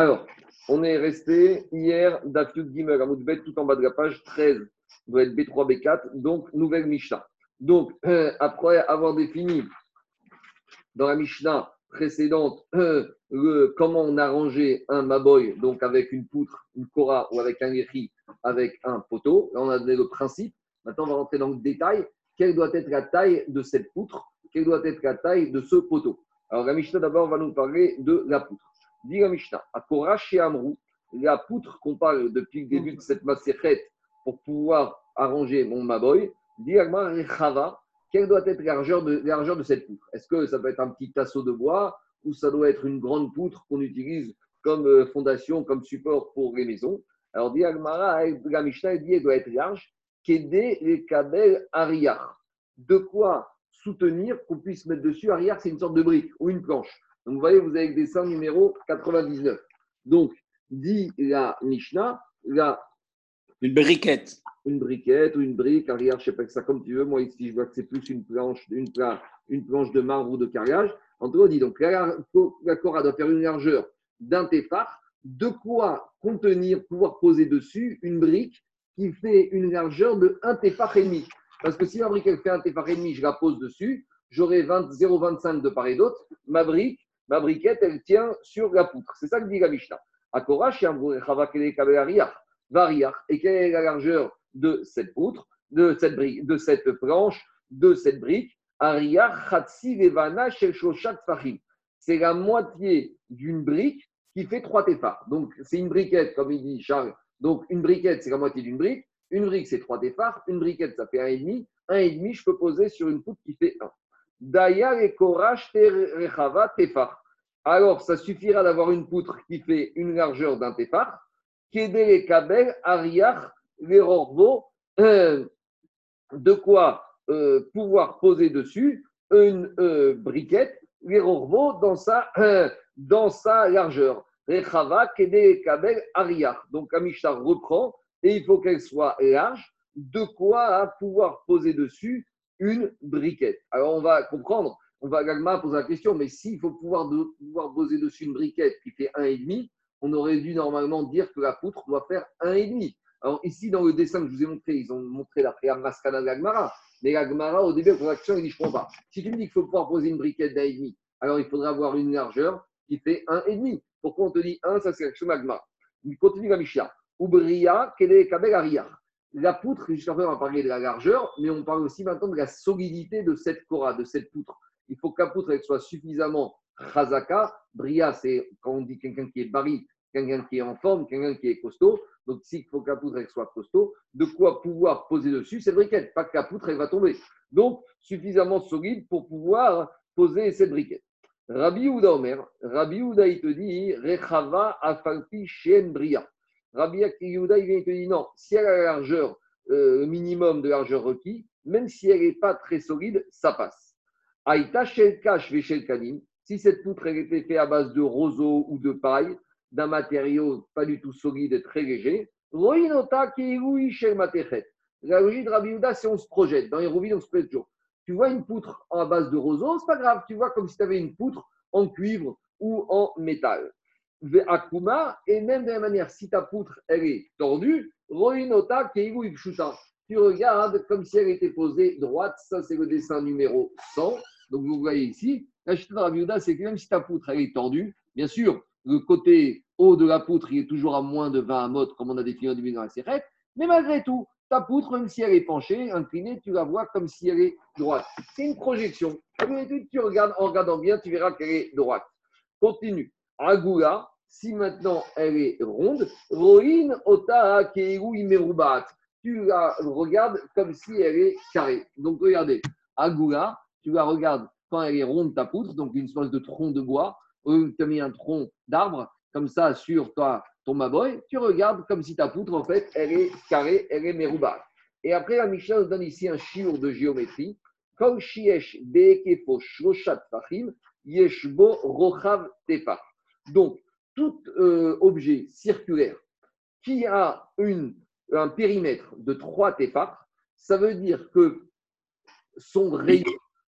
Alors, on est resté hier, Dafyud Gimel, Amoudbet, tout en bas de la page 13, doit être B3, B4, donc nouvelle Mishnah. Donc, après avoir défini dans la Mishnah précédente comment on arrangeait un maboy, donc avec une poutre, une kora ou avec un guéri, avec un poteau. On a donné le principe. Maintenant, on va rentrer dans le détail. Quelle doit être la taille de cette poutre? Quelle doit être la taille de ce poteau? Alors, la Mishnah d'abord va nous parler de la poutre. Dit à Kora chez Amrou, la poutre qu'on parle depuis le début de cette macérette pour pouvoir arranger mon maboy, dit Chava, quelle doit être la largeur de, de cette poutre? Est-ce que ça peut être un petit tasseau de bois ou ça doit être une grande poutre qu'on utilise comme euh, fondation, comme support pour les maisons? Alors, dit la Mishnah, dit qu'elle doit être large, qu'aider les kabel ariar. De quoi soutenir qu'on puisse mettre dessus? Ariar, c'est une sorte de brique ou une planche. Donc, vous voyez, vous avez le dessin numéro 99. Donc, dit la Mishnah, la une briquette. Une briquette ou une brique, arrière, je ne sais pas que ça comme tu veux. Moi, ici, je vois que c'est plus une planche, une, une planche de marbre ou de carrelage. En tout cas, on dit donc la, la Cora doit faire une largeur d'un téphare, de quoi contenir, pouvoir poser dessus une brique qui fait une largeur de 1 téphare et demi. Parce que si la brique elle fait un téphare et demi, je la pose dessus, j'aurai 0,25 de part et d'autre. Ma brique, ma briquette, elle tient sur la poutre. C'est ça que dit la Mishnah. Variach. Et quelle est la largeur de cette poutre, de cette, brique, de cette planche, de cette brique? C'est la moitié d'une brique qui fait trois téphars. Donc, c'est une briquette, comme il dit Charles. Donc, une briquette, c'est la moitié d'une brique. Une brique, c'est trois téphars. Une briquette, ça fait un et demi. Un et demi, je peux poser sur une poutre qui fait un. Daya et Korash Rechava Tefar. Alors, ça suffira d'avoir une poutre qui fait une largeur d'un téphar Kedele Kabel, Ariach, les euh, de quoi euh, pouvoir poser dessus une euh, briquette, les dans sa, dans sa largeur. Rechava, Kedele Kabel, Ariach. Donc, Amishar reprend et il faut qu'elle soit large, de quoi pouvoir poser dessus une briquette. Alors, on va comprendre, on va également poser la question, mais s'il faut pouvoir, poser dessus une briquette qui fait 1,5, on aurait dû normalement dire que la poutre doit faire 1,5. Alors ici, dans le dessin que je vous ai montré, ils ont montré la prière Maskana de l'Agmara. Mais l'Agmara, au début la question, il dit, je ne comprends pas. Si tu me dis qu'il faut pouvoir poser une briquette d'1,5, alors il faudra avoir une largeur qui fait 1,5. Pourquoi on te dit 1 Ça, c'est l'action Agmara. Il continue la Mishnah. Ubria, Kele, Kabel, Aria. La poutre, jusqu'à présent, on va parler de la largeur, mais on parle aussi maintenant de la solidité de cette cora, de cette poutre. Il faut que la poutre elle soit suffisamment Chazaka, Bria, c'est quand on dit quelqu'un qui est bari, quelqu'un qui est en forme, quelqu'un qui est costaud. Donc, s'il faut que la poutre soit costaud, de quoi pouvoir poser dessus cette briquette. Pas que la poutre elle va tomber. Donc, suffisamment solide pour pouvoir poser cette briquette. Rabbi Ouda Omer, Rabbi Ouda il te dit Rechava afalpi shen bria. Rabbi Ouda il vient te dit non, si elle a la largeur, euh, minimum de largeur requis, même si elle n'est pas très solide, ça passe. Aïta shel kash shel kanim, si cette poutre était faite à base de roseau ou de paille, d'un matériau pas du tout solide et très léger. La logique de Rabbi c'est on se projette. Dans les rouvilles, on se projette toujours. Tu vois une poutre en base de roseau, c'est pas grave. Tu vois comme si tu avais une poutre en cuivre ou en métal. Akuma, et même de la manière, si ta poutre elle est tordue, tu regardes comme si elle était posée droite. Ça, c'est le dessin numéro 100. Donc, vous voyez ici, la de Rabbi c'est que même si ta poutre elle est tordue, bien sûr, le côté haut de la poutre, il est toujours à moins de 20 mode, comme on a défini au début dans la sérette. Mais malgré tout, ta poutre, même si elle est penchée, inclinée, tu la vois comme si elle est droite. C'est une projection. Tu regardes, en regardant bien, tu verras qu'elle est droite. Continue. Agoula, si maintenant elle est ronde, Roin Ota Imerubat. Tu la regardes comme si elle est carrée. Donc regardez, Agoula, tu la regardes quand elle est ronde, ta poutre, donc une espèce de tronc de bois ou tu as mis un tronc d'arbre, comme ça, sur toi, ton maboy, tu regardes comme si ta poutre, en fait, elle est carrée, elle est mérouba. Et après, la Mishnah nous donne ici un chiur de géométrie. Donc, tout euh, objet circulaire qui a un périmètre de 3 tefar, ça veut dire que son rayon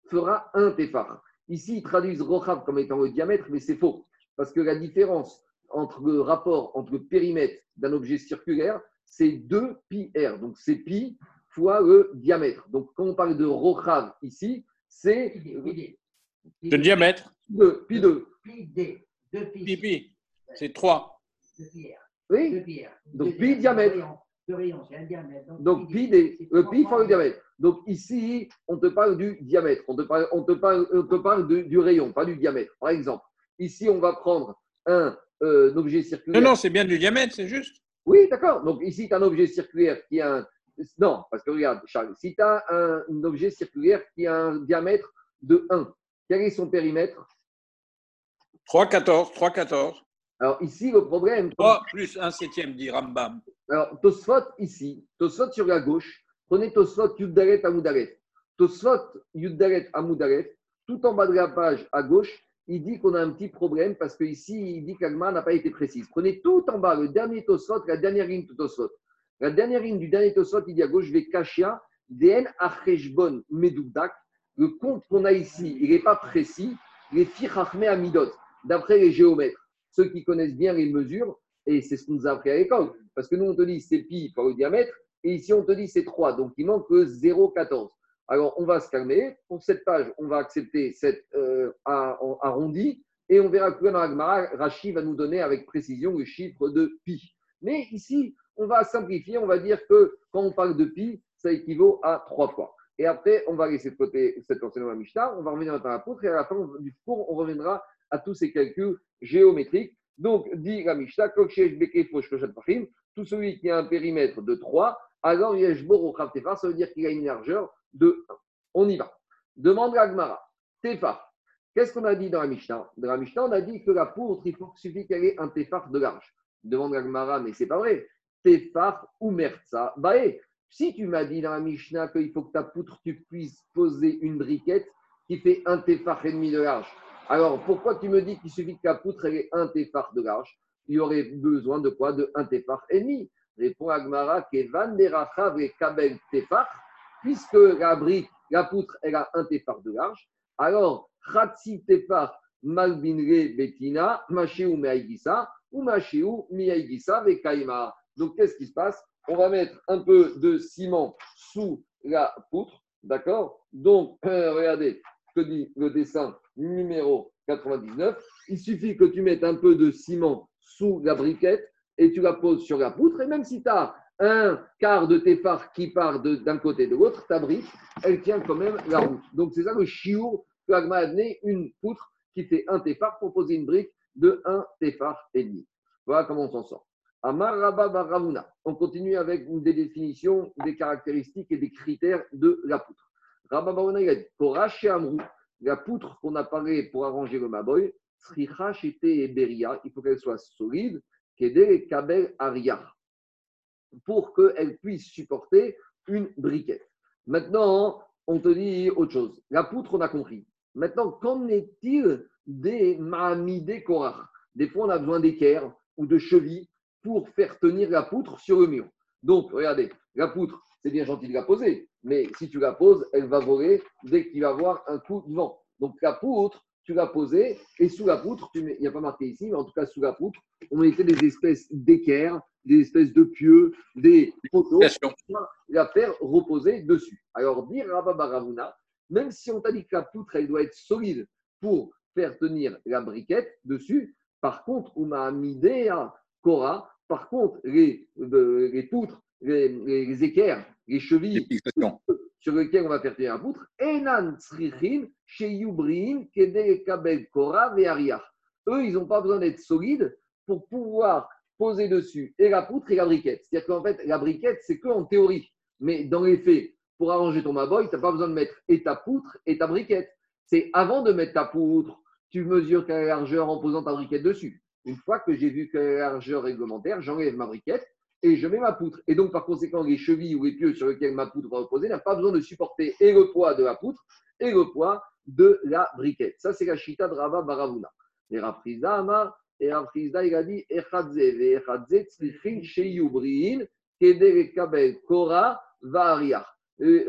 fera un tefar. Ici, ils traduisent Rochav comme étant le diamètre, mais c'est faux. Parce que la différence entre le rapport entre le périmètre d'un objet circulaire, c'est 2 pi r. Donc c'est pi fois le diamètre. Donc quand on parle de rochav ici, c'est le diamètre. 2, pi 2. Pi D. 2 pi. Pi, pi. C'est 3. 2 pi R. Oui 2 pi R. Donc, pi diamètre. c'est un diamètre. Donc pi D. le pi fois le diamètre. Donc ici, on te parle du diamètre, on te parle, on te parle, on te parle de- du rayon, pas du diamètre. Par exemple, ici, on va prendre un, euh, un objet circulaire. Non, non, c'est bien du diamètre, c'est juste. Oui, d'accord. Donc ici, tu as un objet circulaire qui a un. Non, parce que regarde, Charles, si tu as un, un objet circulaire qui a un diamètre de 1, quel est son périmètre? 3, 14, 3, 14. Alors ici, le problème. 3 plus 1 septième, dit Rambam. Alors, Tosfot ici, Tosfot sur la gauche, prenez Tosfot Yuddalet Amoudalet. Tosfot Yuddalet Amoudalet, tout en bas de la page à gauche, il dit qu'on a un petit problème parce qu'ici, il dit qu'Agma n'a pas été précise. Prenez tout en bas, le dernier Tosfot, la dernière ligne de Tosfot. La dernière ligne du dernier Tosfot, il dit à gauche, je vais Kashia, DN Acheshbon Medoudak. Le compte qu'on a ici, il n'est pas précis. Les Fichachme Amidot, d'après les géomètres, ceux qui connaissent bien les mesures, et c'est ce qu'on nous a appris à l'école. Parce que nous, on te dit c'est pi par le diamètre, et ici, on te dit c'est 3. Donc, il manque que 0,14. Alors, on va se calmer. Pour cette page, on va accepter cette euh, arrondi, et on verra que dans l'Agmara, Rashi va nous donner avec précision le chiffre de pi. Mais ici, on va simplifier, on va dire que quand on parle de pi, ça équivaut à 3 fois. Et après, on va laisser de côté cet enseignement à Mishnah, on va revenir à la poutre, et à la fin du cours, on reviendra à tous ces calculs géométriques. Donc, dit la Mishnah, tout celui qui a un périmètre de 3, alors Yeshbor Tefar, ça veut dire qu'il a une largeur de 1. On y va. Demande la Gemara. Tefar. Qu'est-ce qu'on a dit dans la Mishnah? Dans la Mishnah, on a dit que la poutre, il faut suffit qu'elle ait un Tefar de large. Demande la Gemara, mais c'est pas vrai. Tefar ou Merza Bae. Si tu m'as dit dans la Mishnah qu'il faut que ta poutre, tu puisses poser une briquette qui fait un Tefar et demi de large, alors pourquoi tu me dis qu'il suffit que ta poutre ait un Tefar de large? Il y aurait besoin de quoi? De un Tefar et demi. Répond Agmara, Kevan Derachav et Kabel Tefar, puisque la la poutre, elle a un Tefar de large, alors Khatsi Tefar Malbinre Betina, Machéou Meaïgisa, ou Machéou Miaïgisa Vekaima. Donc qu'est-ce qui se passe? On va mettre un peu de ciment sous la poutre, d'accord? Donc, euh, regardez, que dit le dessin numéro 99. Il suffit que tu mettes un peu de ciment sous la briquette et tu la poses sur la poutre. Et même si tu as un quart de tes phares qui part d'un côté et de l'autre, ta brique, elle tient quand même la route. Donc, c'est ça le chiour que Agma a donné, une poutre qui fait un téphare pour poser une brique de un téphare et demi. Voilà comment on s'en sort. On continue avec des définitions, des caractéristiques et des critères de la poutre. Rabba il a dit Korash et Amrou, la poutre qu'on a parlé pour arranger le maboy, Sricha Shete et Beria, il faut qu'elle soit solide, Kabel Aria, pour qu'elle puisse supporter une briquette. Maintenant, on te dit autre chose. La poutre, on a compris. Maintenant, qu'en est-il des Mahamidé Korach? Des fois, on a besoin d'équerre ou de chevilles pour faire tenir la poutre sur le mur. Donc, regardez, la poutre, c'est bien gentil de la poser, mais si tu la poses, elle va voler dès qu'il va avoir un coup de vent. Donc, la poutre, tu l'as posée, et sous la poutre, tu mets- il n'y a pas marqué ici, mais en tout cas, sous la poutre, on mettait des espèces d'équerres, des espèces de pieux, des poteaux la faire reposer dessus. Alors, dire Rabba Baravuna, même si on t'a dit que la poutre, elle doit être solide pour faire tenir la briquette dessus, par contre, Uma Midea Kora, par contre, les, euh, les poutres, les, les- les équerres, les chevilles Explication. Sur lesquelles on va faire tenir la poutre, Enan Sheyubrin, Kede Kabel Kora. Eux, ils n'ont pas besoin d'être solides pour pouvoir poser dessus et la poutre et la briquette. C'est-à-dire qu'en fait, la briquette, c'est que en théorie. Mais dans les faits, pour arranger ton maboy, tu n'as pas besoin de mettre et ta poutre et ta briquette. C'est avant de mettre ta poutre, tu mesures quelle largeur en posant ta briquette dessus. Une fois que j'ai vu quelle largeur réglementaire, j'enlève ma briquette et je mets ma poutre. Et donc, par conséquent, les chevilles ou les pieux sur lesquels ma poutre va reposer n'ont pas besoin de supporter et le poids de la poutre et le poids de la briquette. Ça, c'est la chita de Rava Baravuna. Et Rafrizda Amar, et il a dit kora euh,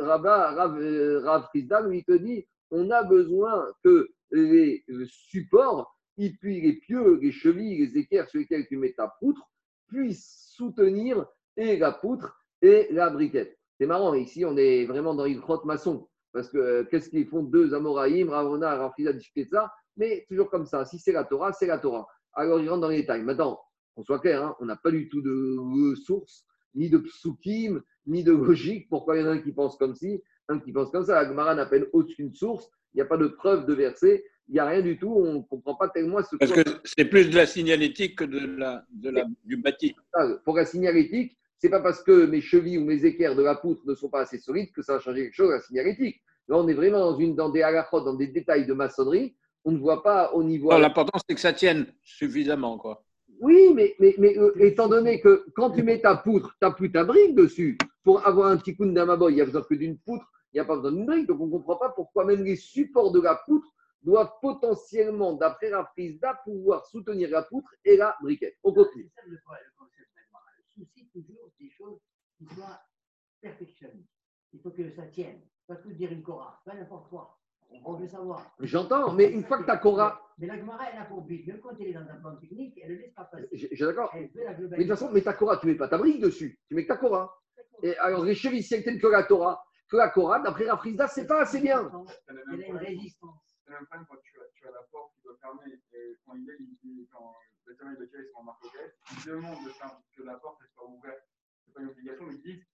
lui, te dit on a besoin que les supports et puis les pieux, les chevilles, les équerres sur lesquels tu mets ta poutre puissent soutenir et la poutre et la briquette. C'est marrant, ici on est vraiment dans une crotte maçon. Parce que euh, qu'est-ce qu'ils font deux Amoraïm, Ravona, Rafida ça, mais toujours comme ça. Si c'est la Torah, c'est la Torah. Alors ils rentrent dans les détails. Maintenant, qu'on soit clair, hein, on n'a pas du tout de source, ni de psukim, ni de logique. Pourquoi il y en a un qui pense comme ci, un qui pense comme ça? La Gemara n'appelle aucune source. Il n'y a pas de preuve de verset. Il n'y a rien du tout. On ne comprend pas tellement ce Parce que c'est plus de la signalétique que de la, de la, du bâti. Pour la signalétique, c'est pas parce que mes chevilles ou mes équerres de la poutre ne sont pas assez solides que ça va changer quelque chose à la signalétique. Là, on est vraiment dans, une, dans des halakhot, dans des détails de maçonnerie. On ne voit pas au niveau. L'important, c'est que ça tienne suffisamment. Quoi. Oui, mais, mais, mais euh, étant donné que quand tu mets ta poutre, tu n'as plus ta brique dessus. Pour avoir un petit coup de damaboy, il n'y a besoin que d'une poutre, il n'y a pas besoin d'une brique. Donc on ne comprend pas pourquoi même les supports de la poutre doivent potentiellement, d'après la prise d'A, pouvoir soutenir la poutre et la briquette. On continue. C'est le, concept souci, toujours, des choses qui soient perfectionnées. Il faut que ça tienne. Pas tout dire une Cora, pas n'importe quoi. On veut savoir. J'entends, mais une fois que ta Cora. Mais la Gemara, elle a pour but, même quand elle est dans un plan technique, elle ne laisse pas passer. J'ai d'accord. Mais de toute façon, mais ta Cora, tu ne mets pas ta brique dessus. Tu mets que ta Cora. Et alors, les elles tiennent que la Torah, que la Cora, d'après la Frisda, c'est pas assez bien. Elle a une résistance. C'est même problème quand tu as, tu as la porte qui doit fermer et quand il est, il dit, quand le terrain de sont en marque il demande de faire que la porte elle soit ouverte. C'est pas une obligation, mais ils disent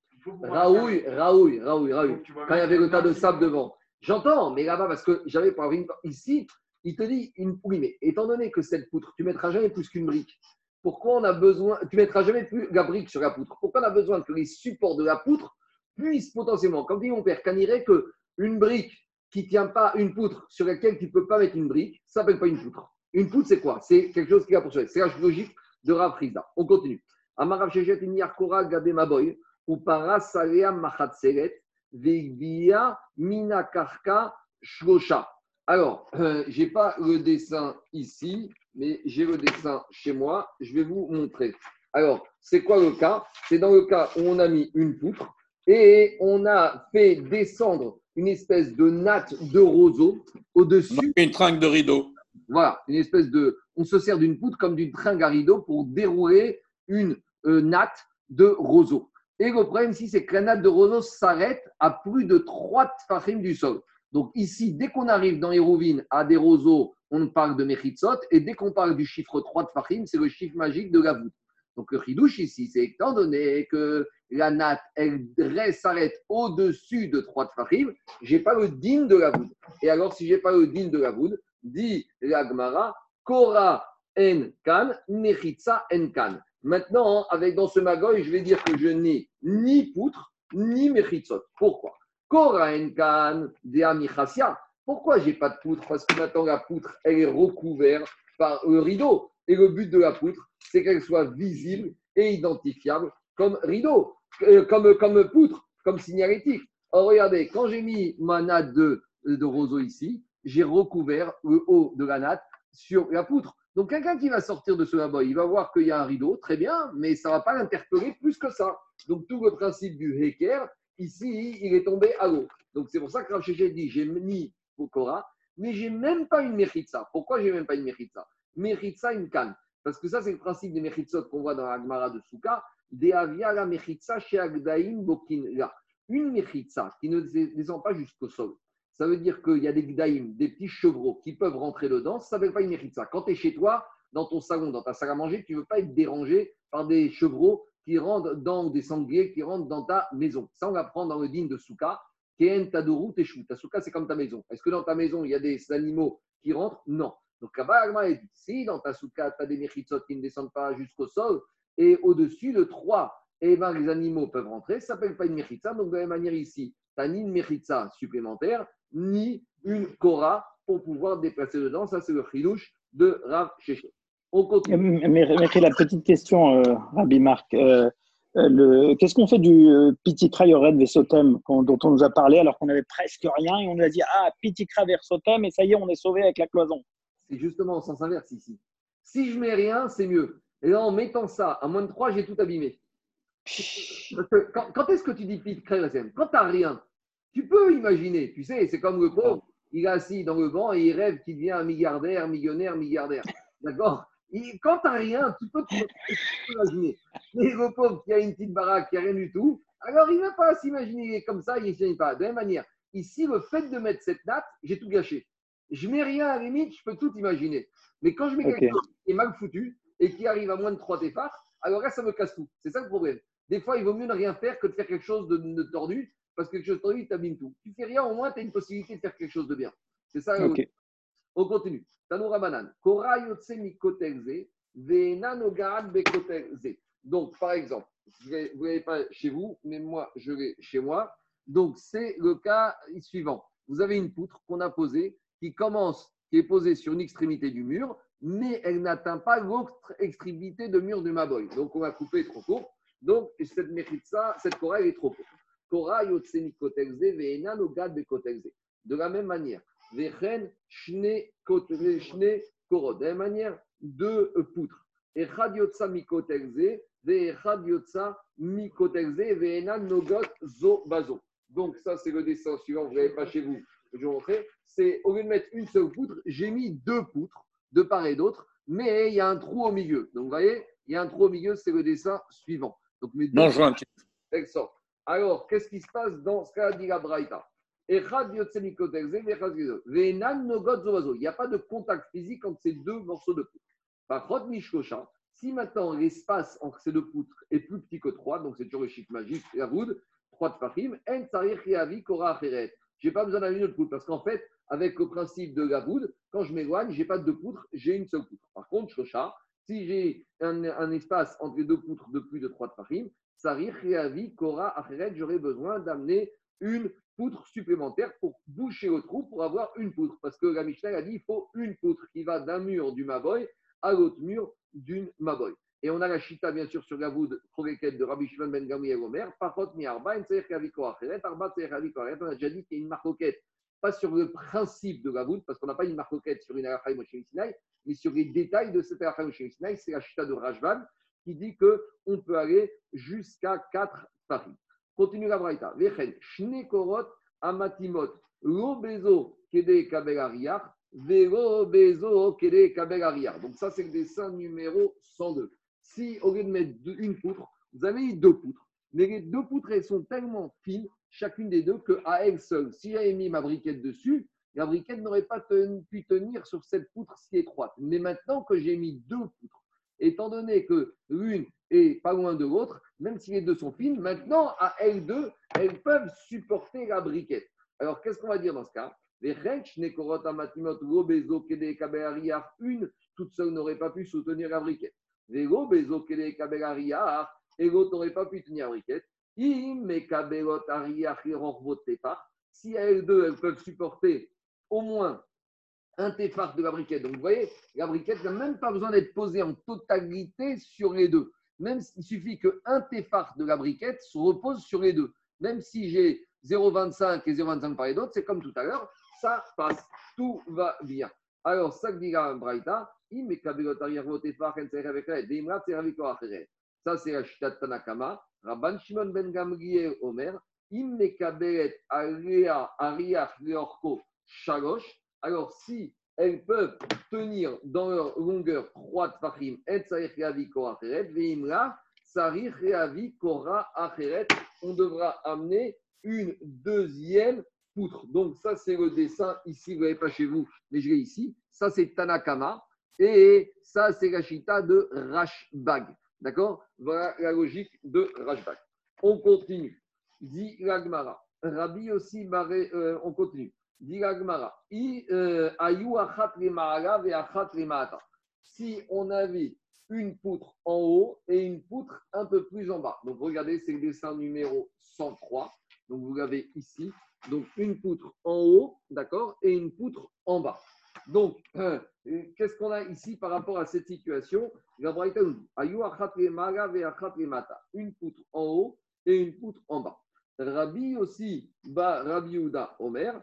Raoui. Donc, tu vois Quand il y avait le tas de sable devant. J'entends, mais là-bas, parce que j'avais pas une... ici, il te dit une oui, mais étant donné que cette poutre, tu mettras jamais plus qu'une brique. Pourquoi on a besoin, tu mettras jamais plus la brique sur la poutre? Pourquoi on a besoin que les supports de la poutre puissent potentiellement, comme dit mon père, Canirait, que une brique qui tient pas une poutre sur laquelle tu peux pas mettre une brique, ça s'appelle pas une poutre. Une poutre, c'est quoi? C'est quelque chose qui va poursuivre. C'est la logique de Rav. On continue. Amarav Gabe Maboy, ou para Salea Machatseret, Vegvia Mina Karka Shlosha. Alors, euh, je n'ai pas le dessin ici, mais j'ai le dessin chez moi. Je vais vous montrer. Alors, c'est quoi le cas? C'est dans le cas où on a mis une poutre et on a fait descendre une espèce de natte de roseau au-dessus. Une trinque de rideau. Voilà, une espèce de. On se sert d'une poutre comme d'une tringue à rideau pour dérouler une euh, natte de roseau. Et le problème ici, c'est que la natte de roseau s'arrête à plus de 3 tfachim du sol. Donc ici, dès qu'on arrive dans Hérouvine à des roseaux, on parle de Mechitzot. Et dès qu'on parle du chiffre 3 de Fahim, c'est le chiffre magique de la voûte. Donc le chidouche ici, c'est étant donné que la natte, elle s'arrête au-dessus de 3 de Fahim, je n'ai pas le digne de la voûte. Et alors, si je n'ai pas le digne de la voûte, dit la Gemara, Kora en kan, Mechitza en kan. Maintenant, avec dans ce magoy, je vais dire que je n'ai ni poutre, ni Mechitzot. Pourquoi? Kora en kan. Pourquoi j'ai pas de poutre? Parce que maintenant, la poutre, elle est recouverte par le rideau. Et le but de la poutre, c'est qu'elle soit visible et identifiable comme rideau, euh, comme, comme poutre, comme signalétique. Alors regardez, quand j'ai mis ma natte de, roseau ici, j'ai recouvert le haut de la natte sur la poutre. Donc quelqu'un qui va sortir de ce là-bas, il va voir qu'il y a un rideau, très bien, mais ça ne va pas l'interpeller plus que ça. Donc tout le principe du Heker, ici, il est tombé à l'eau. Donc c'est pour ça que Rav Shechet dit, j'ai mis Pokora, mais j'ai même pas une Mechitza. Pourquoi j'ai même pas une Mechitza Mechitza, une canne. Parce que ça, c'est le principe des Mechitzot qu'on voit dans la Gemara de Souka. De avia la Mechitza chez Agdaim Bokin. Une Mechitza qui ne descend pas jusqu'au sol. Ça veut dire qu'il y a des Gdaim, des petits chevreaux qui peuvent rentrer dedans. Ça ne s'appelle pas une Mechitza. Quand tu es chez toi, dans ton salon, dans ta salle à manger, tu ne veux pas être dérangé par des chevreaux qui rentrent dans, ou des sangliers qui rentrent dans ta maison. Ça, on l'apprend dans le digne de Souka. Ken Tadoru Teshu. Ta Souka, c'est comme ta maison. Est-ce que dans ta maison, il y a des animaux qui rentrent? Non. Donc, là-bas, dit si dans ta Souka, tu as des Mechitsot qui ne descendent pas jusqu'au sol, et au-dessus de 3, eh ben, les animaux peuvent rentrer, ça ne s'appelle pas une Mechitza. Donc, de la même manière ici, tu n'as ni une Mechitza supplémentaire, ni une Kora pour pouvoir déplacer dedans. Ça, c'est le chidouche de Rav. On continue. Mais, la petite question, euh, Rabbi Marc. euh, euh, Qu'est-ce qu'on fait du euh, Pitikra Yored Vesotem dont on nous a parlé alors qu'on n'avait presque rien et on nous a dit Ah, Pitikra Versotem et ça y est, on est sauvé avec la cloison. C'est justement en sens inverse ici. Si je mets rien, c'est mieux. Et là, en mettant ça à moins de 3, j'ai tout abîmé. Parce que quand, quand est-ce que tu dis pit crée Quand tu n'as rien, tu peux imaginer. Tu sais, c'est comme le pauvre, il est assis dans le banc et il rêve qu'il devient un milliardaire, millionnaire, milliardaire. D'accord? Quand tu n'as rien, tu peux te- t'imaginer. Mais le pauvre qui a une petite baraque, qui n'a rien du tout, alors il ne va pas s'imaginer comme ça, il ne s'imagine pas. De la même manière, ici, le fait de mettre cette natte, j'ai tout gâché. Je mets rien à la limite, je peux tout imaginer. Mais quand je mets Ok. quelque chose qui est mal foutu et qui arrive à moins de 3 téfards, alors là, ça me casse tout. C'est ça le problème. Des fois, il vaut mieux ne rien faire que de faire quelque chose de, de tordu, parce que quelque chose de tordu, t'abîme tout. Tu fais rien, au moins, tu as une possibilité de faire quelque chose de bien. C'est ça. le- Ok. On continue. Tanoura Banan. Kora yotse mikotelze, ve'ena nogaad bekotelze. Donc, par exemple, vous ne l'avez pas chez vous, mais moi, je l'ai chez moi. Donc, c'est le cas suivant. Vous avez une poutre qu'on a posée qui commence, qui est posée sur une extrémité du mur, mais elle n'atteint pas l'autre extrémité de mur du Maboy. Donc, on va couper trop court. Donc, cette méritza, cette Kora, elle est trop courte. Kora yotse mikotelze, ve'ena nogad bekotelze. De la même manière, Vechen, Shne, Korod. De la même manière, deux euh, poutres. Echad Yotza Mikotelze, Ve'echad Yotza Mikotelze, Ve'ena Nogot Zo Bazo. Donc, ça, c'est le dessin suivant, vous n'avez pas chez vous. Je vais vous montrer. C'est au lieu de mettre une seule poutre, j'ai mis deux poutres, de part et d'autre, mais il y a un trou au milieu. Donc, vous voyez, il y a un trou au milieu, c'est le dessin suivant. Donc, mes deux Non jointure. Excellent. Alors, qu'est-ce qui se passe dans ce cas dit la Braïta? Il n'y a pas de contact physique entre ces deux morceaux de poutre. Par contre, mishkosha, si maintenant l'espace entre ces deux poutres est plus petit que 3, donc c'est toujours le chiffre magique, la route, 3 de fahim, en tsarich yavi kora acheret. Je n'ai pas besoin d'une autre poutre parce qu'en fait, avec le principe de la quand je m'éloigne, je n'ai pas de deux poutres, j'ai une seule poutre. Par contre, shosha, si j'ai un, espace entre les deux poutres de plus de 3 de tsarich yavi kora acheret, j'aurais besoin d'amener une poutre supplémentaire pour boucher le trou pour avoir une poutre. Parce que la Mishnah a dit il faut une poutre qui va d'un mur du Maboy à l'autre mur d'une Maboy. Et on a la chita, bien sûr, sur voûte Khoreket de Rabbi Shimon ben Gamri et Omer. Par contre, mi arba, arba. On a déjà dit qu'il y a une marcoquette, pas sur le principe de voûte, parce qu'on n'a pas une marcoquette sur une Arachai Moshe Sinai, mais sur les détails de cette Arachai Moshe Sinai. C'est la chita de Rajvan qui dit qu'on peut aller jusqu'à 4 paris. Continue la braïta. Vechen, shne korot amatimot, lo bezo kede kabel bezo kede kabel. Donc ça, c'est le dessin numéro 102. Si au lieu de mettre une poutre, vous avez mis deux poutres, mais les deux poutres, elles sont tellement fines, chacune des deux, qu'à elles seules, si j'avais mis ma briquette dessus, la briquette n'aurait pas pu tenir sur cette poutre si étroite. Mais maintenant que j'ai mis deux poutres, étant donné que l'une est pas loin de l'autre, même si les deux sont fines, maintenant, à elles deux, elles peuvent supporter la briquette. Alors, qu'est-ce qu'on va dire dans ce cas? Les Nekorot, Amatimot, Gobezo, Kede, une toute seule n'aurait pas pu soutenir la briquette. Les Gobezo, Kede, Kabelariach, et l'autre n'aurait pas pu tenir la briquette. Im, Mekabelot, Ariach, Rorvot, Tepar. Si elles deux, elles peuvent supporter au moins un téphar de la briquette. Donc, vous voyez, la briquette n'a même pas besoin d'être posée en totalité sur les deux. Même s'il suffit qu'un téphar de la briquette se repose sur les deux. Même si j'ai 0,25 et 0,25 par les d'autres, c'est comme tout à l'heure, ça passe. Tout va bien. Alors, ça que dit la Braïta, ça c'est la Shita de Tanakama. Rabban Shimon ben Gamliel Omer, im me kabelet alea ariach leorko shalosh. Alors, si elles peuvent tenir dans leur longueur 3 tfachim, et tsarich yavi kora acheret, veimra, tsarich yavi kora acheret, on devra amener une deuxième poutre. Donc, ça, c'est le dessin ici, vous ne l'avez pas chez vous, mais je l'ai ici. Ça, c'est Tanakama. Et ça, c'est la chita de Rashbag. D'accord? Voilà la logique de Rashbag. On continue. Dit l'Agmara. Rabbi aussi, euh, on continue. Dit l'Agmara. Euh, ayu achat achat. Si on avait une poutre en haut et une poutre un peu plus en bas. Donc, regardez, c'est le dessin numéro 103. Donc, vous l'avez ici. Donc, une poutre en haut, d'accord, et une poutre en bas. Donc, euh, qu'est-ce qu'on a ici par rapport à cette situation? La Braïta. Une poutre en haut et une poutre en bas. Rabbi aussi, ba Rabbi Yehuda Omer.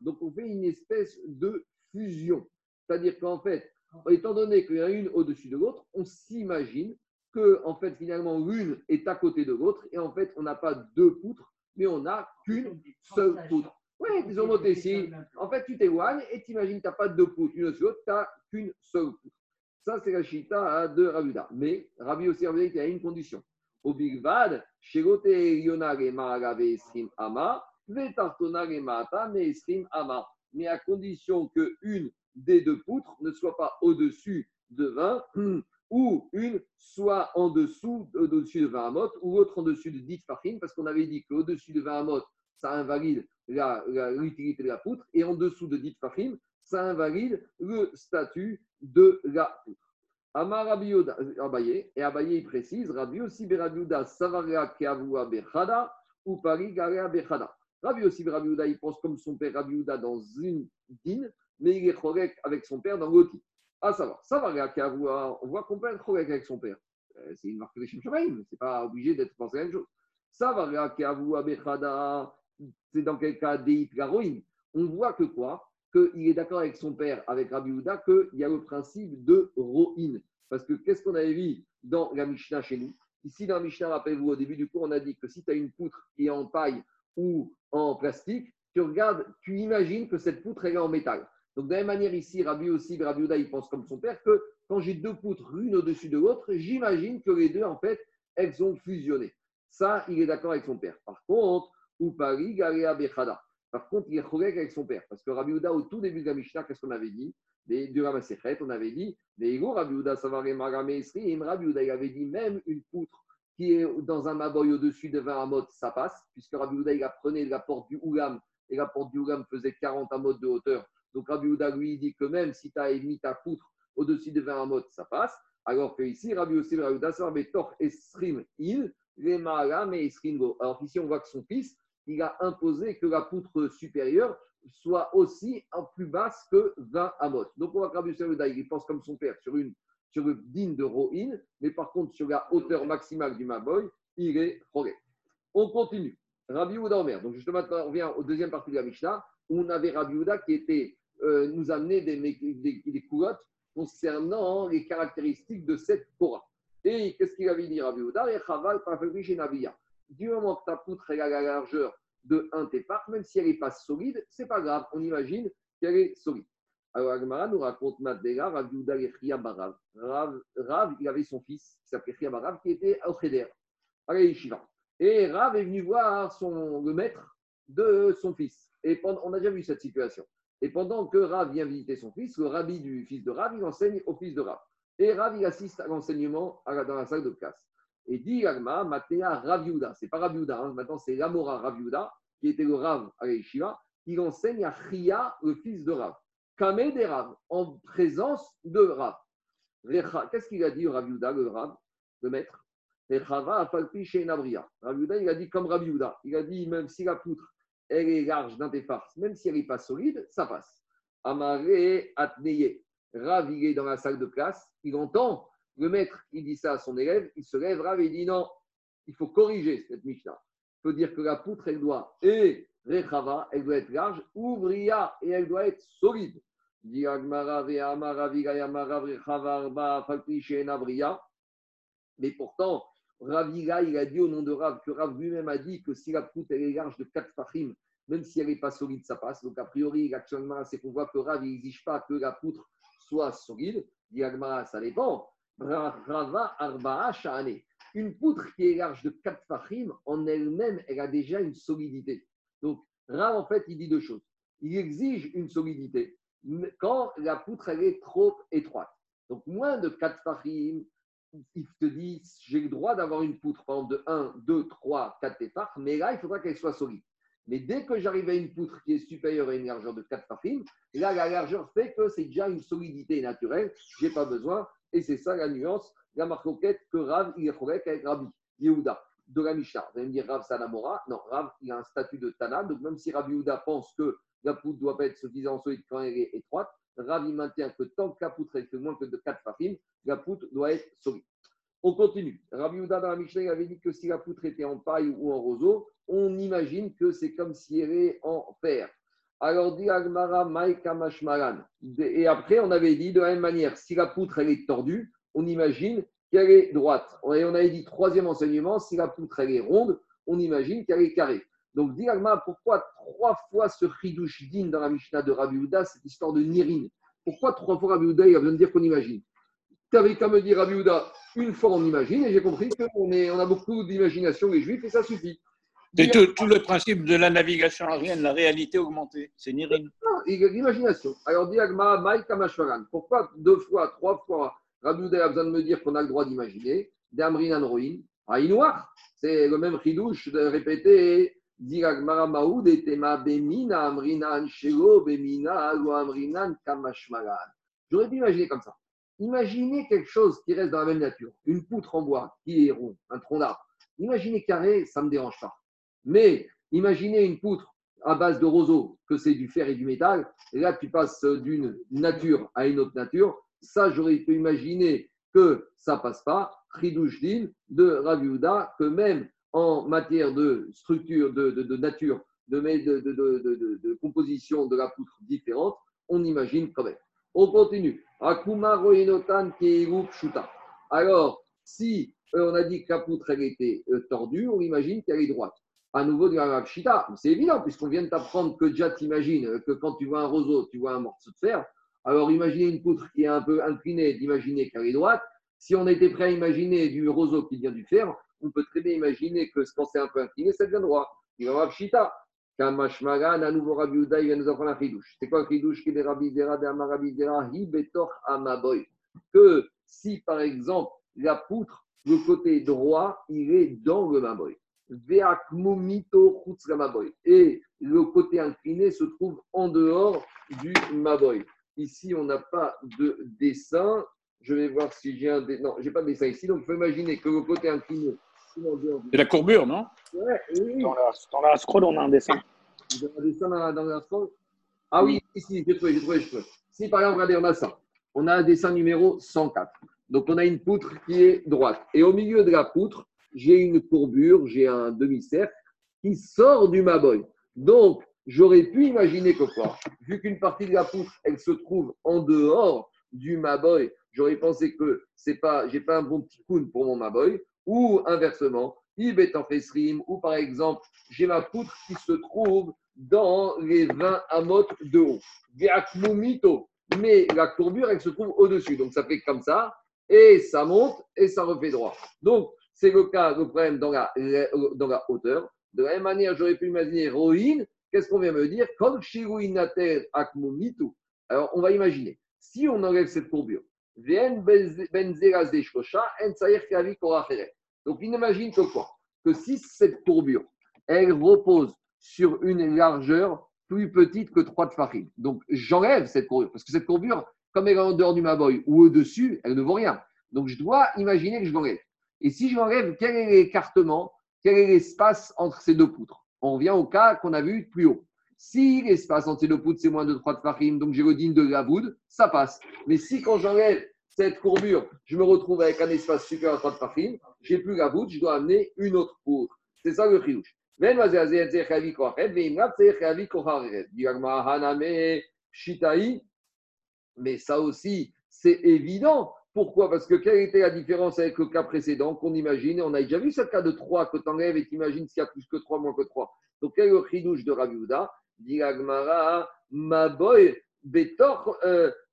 Donc, on fait une espèce de fusion. C'est-à-dire qu'en fait, étant donné qu'il y en a une au-dessus de l'autre, on s'imagine que, en fait, finalement, l'une est à côté de l'autre, et en fait, on n'a pas deux poutres, mais on n'a qu'une seule poutre. Oui, disons noté ici. En fait, tu t'éloignes et t'imagines que tu n'as pas deux poutres, une sur l'autre, tu n'as qu'une seule poutre. Ça, c'est la chita de Rabuda. Mais Rabbi aussi qu'il y a une condition. Au Big Bad, Shegote Yona Esrim Ama, Vetartona Mata Esrim Ama. Mais à condition qu'une des deux poutres ne soit pas au-dessus de 20 ou une soit en dessous, au-dessus de 20 amot, ou l'autre en dessus de 10 fachim, parce qu'on avait dit qu'au-dessus de 20 amot, ça invalide l'utilité de la poutre, et en dessous de 10 fachim, ça invalide le statut de la poutre. Amar Rabbi Abaye, et Abaye il précise, Rabbi aussi Berabiuda Savaria Keavua Bechada, ou Paris Garea Bechada. Rabbi aussi il pense comme son père Rabbi dans une dîne, mais il est correct avec son père dans l'autre. À savoir, Savaria Keavua, on voit qu'on peut être correct avec son père. Euh, c'est une marque de Shem c'est pas obligé d'être pensé à la même chose. Savaria Keavua Bechada, c'est dans quel cas Deit Garoïn. On voit que quoi? Qu'il est d'accord avec son père, avec Rabbi Houda, qu'il y a le principe de Ro'in. Parce que qu'est-ce qu'on avait vu dans la Mishnah chez nous? Ici, dans la Mishnah, rappelez-vous, au début du cours, on a dit que si tu as une poutre qui est en paille ou en plastique, tu regardes, tu imagines que cette poutre est en métal. Donc, de la même manière, ici, Rabbi aussi, Rabbi Houda, il pense comme son père que quand j'ai deux poutres l'une au-dessus de l'autre, j'imagine que les deux, en fait, elles ont fusionné. Ça, il est d'accord avec son père. Par contre, ou Paris, Galea Bechada. Par contre, il est chorek avec son père. Parce que Rabbi Houda, au tout début de la Mishnah, qu'est-ce qu'on avait dit? Du Ramasechet, on avait dit Rabbi Houda, Rabbi Houda, il avait dit même une poutre qui est dans un maboy au-dessus de 20 amot, ça passe, puisque Rabbi Houda, il apprenait la porte du Oulam, et la porte du Oulam faisait 40 amot de hauteur. Donc Rabbi Houda, lui, dit que même si tu as émis ta poutre au-dessus de 20 amot, ça passe. Alors que ici, Rabbi Houda, ça Tor Esrim Il, Alors ici, on voit que son fils, il a imposé que la poutre supérieure soit aussi en plus basse que 20 amot. Donc on va Rabbi il pense comme son père sur une sur le din de Rohin, mais par contre sur la hauteur maximale du Maboy, il est Choré. On continue. Rabbi Ouda Omer. Donc justement, on revient au deuxième partie de la Mishnah, où on avait Rabbi Ouda qui était, euh, nous amener des, des, coulottes concernant les caractéristiques de cette Torah. Et qu'est-ce qu'il avait dit Rabbi Ouda Du moment que ta poutre est à la largeur de un tépar, même si elle n'est pas solide, c'est pas grave, on imagine qu'elle est solide. Alors Agmara nous raconte Madela, Rav Yuda Barav. Rav, il avait son fils qui s'appelait Chia Barav, qui était au Cheder, Et Rav est venu voir son, le maître de son fils. Et pendant, on a déjà vu cette situation. Et pendant que Rav vient visiter son fils, le rabbi du fils de Rav, il enseigne au fils de Rav. Et Rav, il assiste à l'enseignement dans la salle de classe. Et dit Agma, Matéa Raviuda. C'est pas Raviuda, hein. maintenant c'est Lamora Raviuda, qui était le Rav à l'Eshiva. Il enseigne à Chia, le fils de Rav. Kamé des Rav, en présence de Rav. Qu'est-ce qu'il a dit Raviuda, le Rav, le maître? Raviuda, il a dit comme Raviuda. Il a dit même si la poutre, elle est large d'un des farces, même si elle n'est pas solide, ça passe. Amaré Atneye. Rav, il est dans la salle de classe, il entend le maître, il dit ça à son élève, il se lève, et il dit non, il faut corriger cette Mishnah. Il faut dire que la poutre, elle doit, et Rechava, elle doit être large, ouvria, et elle doit être solide. Mais pourtant, Raviga, il a dit au nom de Rav que Rav lui-même a dit que si la poutre est large de 4 fachim, même si elle n'est pas solide, ça passe. Donc, a priori, actuellement, c'est qu'on voit que Rav n'exige pas que la poutre soit solide. Diagmara, ça dépend. Rava Arba'a Une poutre qui est large de 4 fachim, en elle-même, elle a déjà une solidité. Donc, Rav, en fait, il dit deux choses. Il exige une solidité quand la poutre, elle est trop étroite. Donc, moins de 4 fachim, il te dit, j'ai le droit d'avoir une poutre, par de 1, 2, 3, 4 téfars, mais là, il faudra qu'elle soit solide. Mais dès que j'arrive à une poutre qui est supérieure à une largeur de 4 fachim, là, la largeur fait que c'est déjà une solidité naturelle, je n'ai pas besoin et c'est ça la nuance, la marcoquette que Rav, il est avec Rabbi Yehuda de la Mishnah. Vous allez me dire Rav Sanamora. Non, Rav, il a un statut de Tana. Donc même si Rabbi Yehuda pense que la poutre doit pas être suffisamment solide quand elle est étroite, Rav, il maintient que tant que la poutre est moins que de 4 fachim, la poutre doit être solide. On continue. Rabbi Yehuda dans la avait dit que si la poutre était en paille ou en roseau, on imagine que c'est comme si elle est en fer. Alors dit Agmara Mashmaran. Et après, on avait dit de la même manière, si la poutre est tordue, on imagine qu'elle est droite. Et on avait dit, troisième enseignement, si la poutre est ronde, on imagine qu'elle est carrée. Donc, dit pourquoi trois fois ce chidouche din dans la Mishnah de Rabbi Houda, cette histoire de Nirin Pourquoi trois fois Rabbi Houda, il a besoin de dire qu'on imagine? Tu avais qu'à me dire Rabbi Houda, une fois on imagine, et j'ai compris qu'on on a beaucoup d'imagination, les juifs, et ça suffit. C'est tout, tout le principe de la navigation aérienne, la réalité augmentée. C'est Nirin. Non, il y a L'imagination. Alors, dit Agma, Maï Kamashwaran. Pourquoi deux fois, trois fois, Rabbi Houda a besoin de me dire qu'on a le droit d'imaginer? D'Amrin Anroin, Aïnoir. C'est le même chidouche de répéter J'aurais pu imaginer comme ça. Imaginez quelque chose qui reste dans la même nature. Une poutre en bois qui est rond, un tronc d'arbre. Imaginez carré, ça ne me dérange pas. Mais imaginez une poutre à base de roseau, que c'est du fer et du métal. Et là, tu passes d'une nature à une autre nature. Ça, j'aurais pu imaginer que ça passe pas. Ridouche de Raviuda, que même en matière de structure, de, nature, de, composition de la poutre différente, on imagine quand même. On continue. Akuma roinotan shuta. Alors, si euh, on a dit que la poutre elle était euh, tordue, on imagine qu'elle est droite. À nouveau du Shita, c'est évident, puisqu'on vient de t'apprendre que déjà tu imagines que quand tu vois un roseau, tu vois un morceau de fer. Alors, imaginez une poutre qui est un peu inclinée, d'imaginer qu'elle est droite. Si on était prêt à imaginer du roseau qui vient du fer, on peut très bien imaginer que quand c'est un peu incliné, ça devient droit. Il va avoir Pshita. Kamashmagan, à nouveau Rabbi Uda, il va nous apprendre un chidouche. C'est quoi le chidouche qui est Rabbi Zera, de Rabbi Zera, hi betor amaboy. Que si, par exemple, la poutre, le côté droit, il est dans le maboy. Et le côté incliné se trouve en dehors du maboy. Ici, on n'a pas de dessin. Je vais voir si j'ai un dessin. Non, je n'ai pas de dessin ici. Donc, il faut imaginer que le côté incliné c'est la courbure, non? Ouais, oui. Dans, la, dans la scroll, on a un dessin. Vous avez un dessin dans, dans la scroll Ah oui, ici, j'ai trouvé, j'ai trouvé, j'ai trouvé. Si par exemple, regardez, on a ça. On a un dessin numéro 104. Donc, on a une poutre qui est droite. Et au milieu de la poutre, j'ai une courbure, j'ai un demi-cercle qui sort du maboy. Donc, j'aurais pu imaginer que quoi? Vu qu'une partie de la poutre, elle se trouve en dehors du maboy, j'aurais pensé que c'est pas, j'ai pas un bon petit coon pour mon maboy. Ou inversement, Ibet en Fesrim, ou par exemple, j'ai ma poutre qui se trouve dans les 20 amotes de haut. Mais la courbure, elle se trouve au-dessus. Donc ça fait comme ça, et ça monte, et ça refait droit. Donc, c'est le cas, le problème dans la, dans la hauteur. De la même manière, j'aurais pu imaginer Rohin. Qu'est-ce qu'on vient me dire? Comme Alors, on va imaginer. Si on enlève cette courbure, donc, il imagine que quoi Que si cette courbure, elle repose sur une largeur plus petite que 3 de farine. Donc, j'enlève cette courbure. Parce que cette courbure, comme elle est en dehors du maboy ou au-dessus, elle ne vaut rien. Donc, je dois imaginer que je l'enlève. Et si je l'enlève, quel est l'écartement Quel est l'espace entre ces deux poutres? On revient au cas qu'on a vu plus haut. Si l'espace entre poutres, c'est moins de 3 de farine, donc j'ai le digne de la ça passe. Mais si quand j'enlève cette courbure, je me retrouve avec un espace supérieur à 3 de farine, j'ai plus la je dois amener une autre poutre. C'est ça le chidouche. Mais ça aussi, c'est évident. Pourquoi Parce que quelle était la différence avec le cas précédent qu'on imagine On a déjà vu ce cas de 3 que tu enlèves et tu imagines s'il y a plus que 3, moins que 3. Donc, quel est le chidouche de Rabbi Uda Diagmara, ma boy, betor,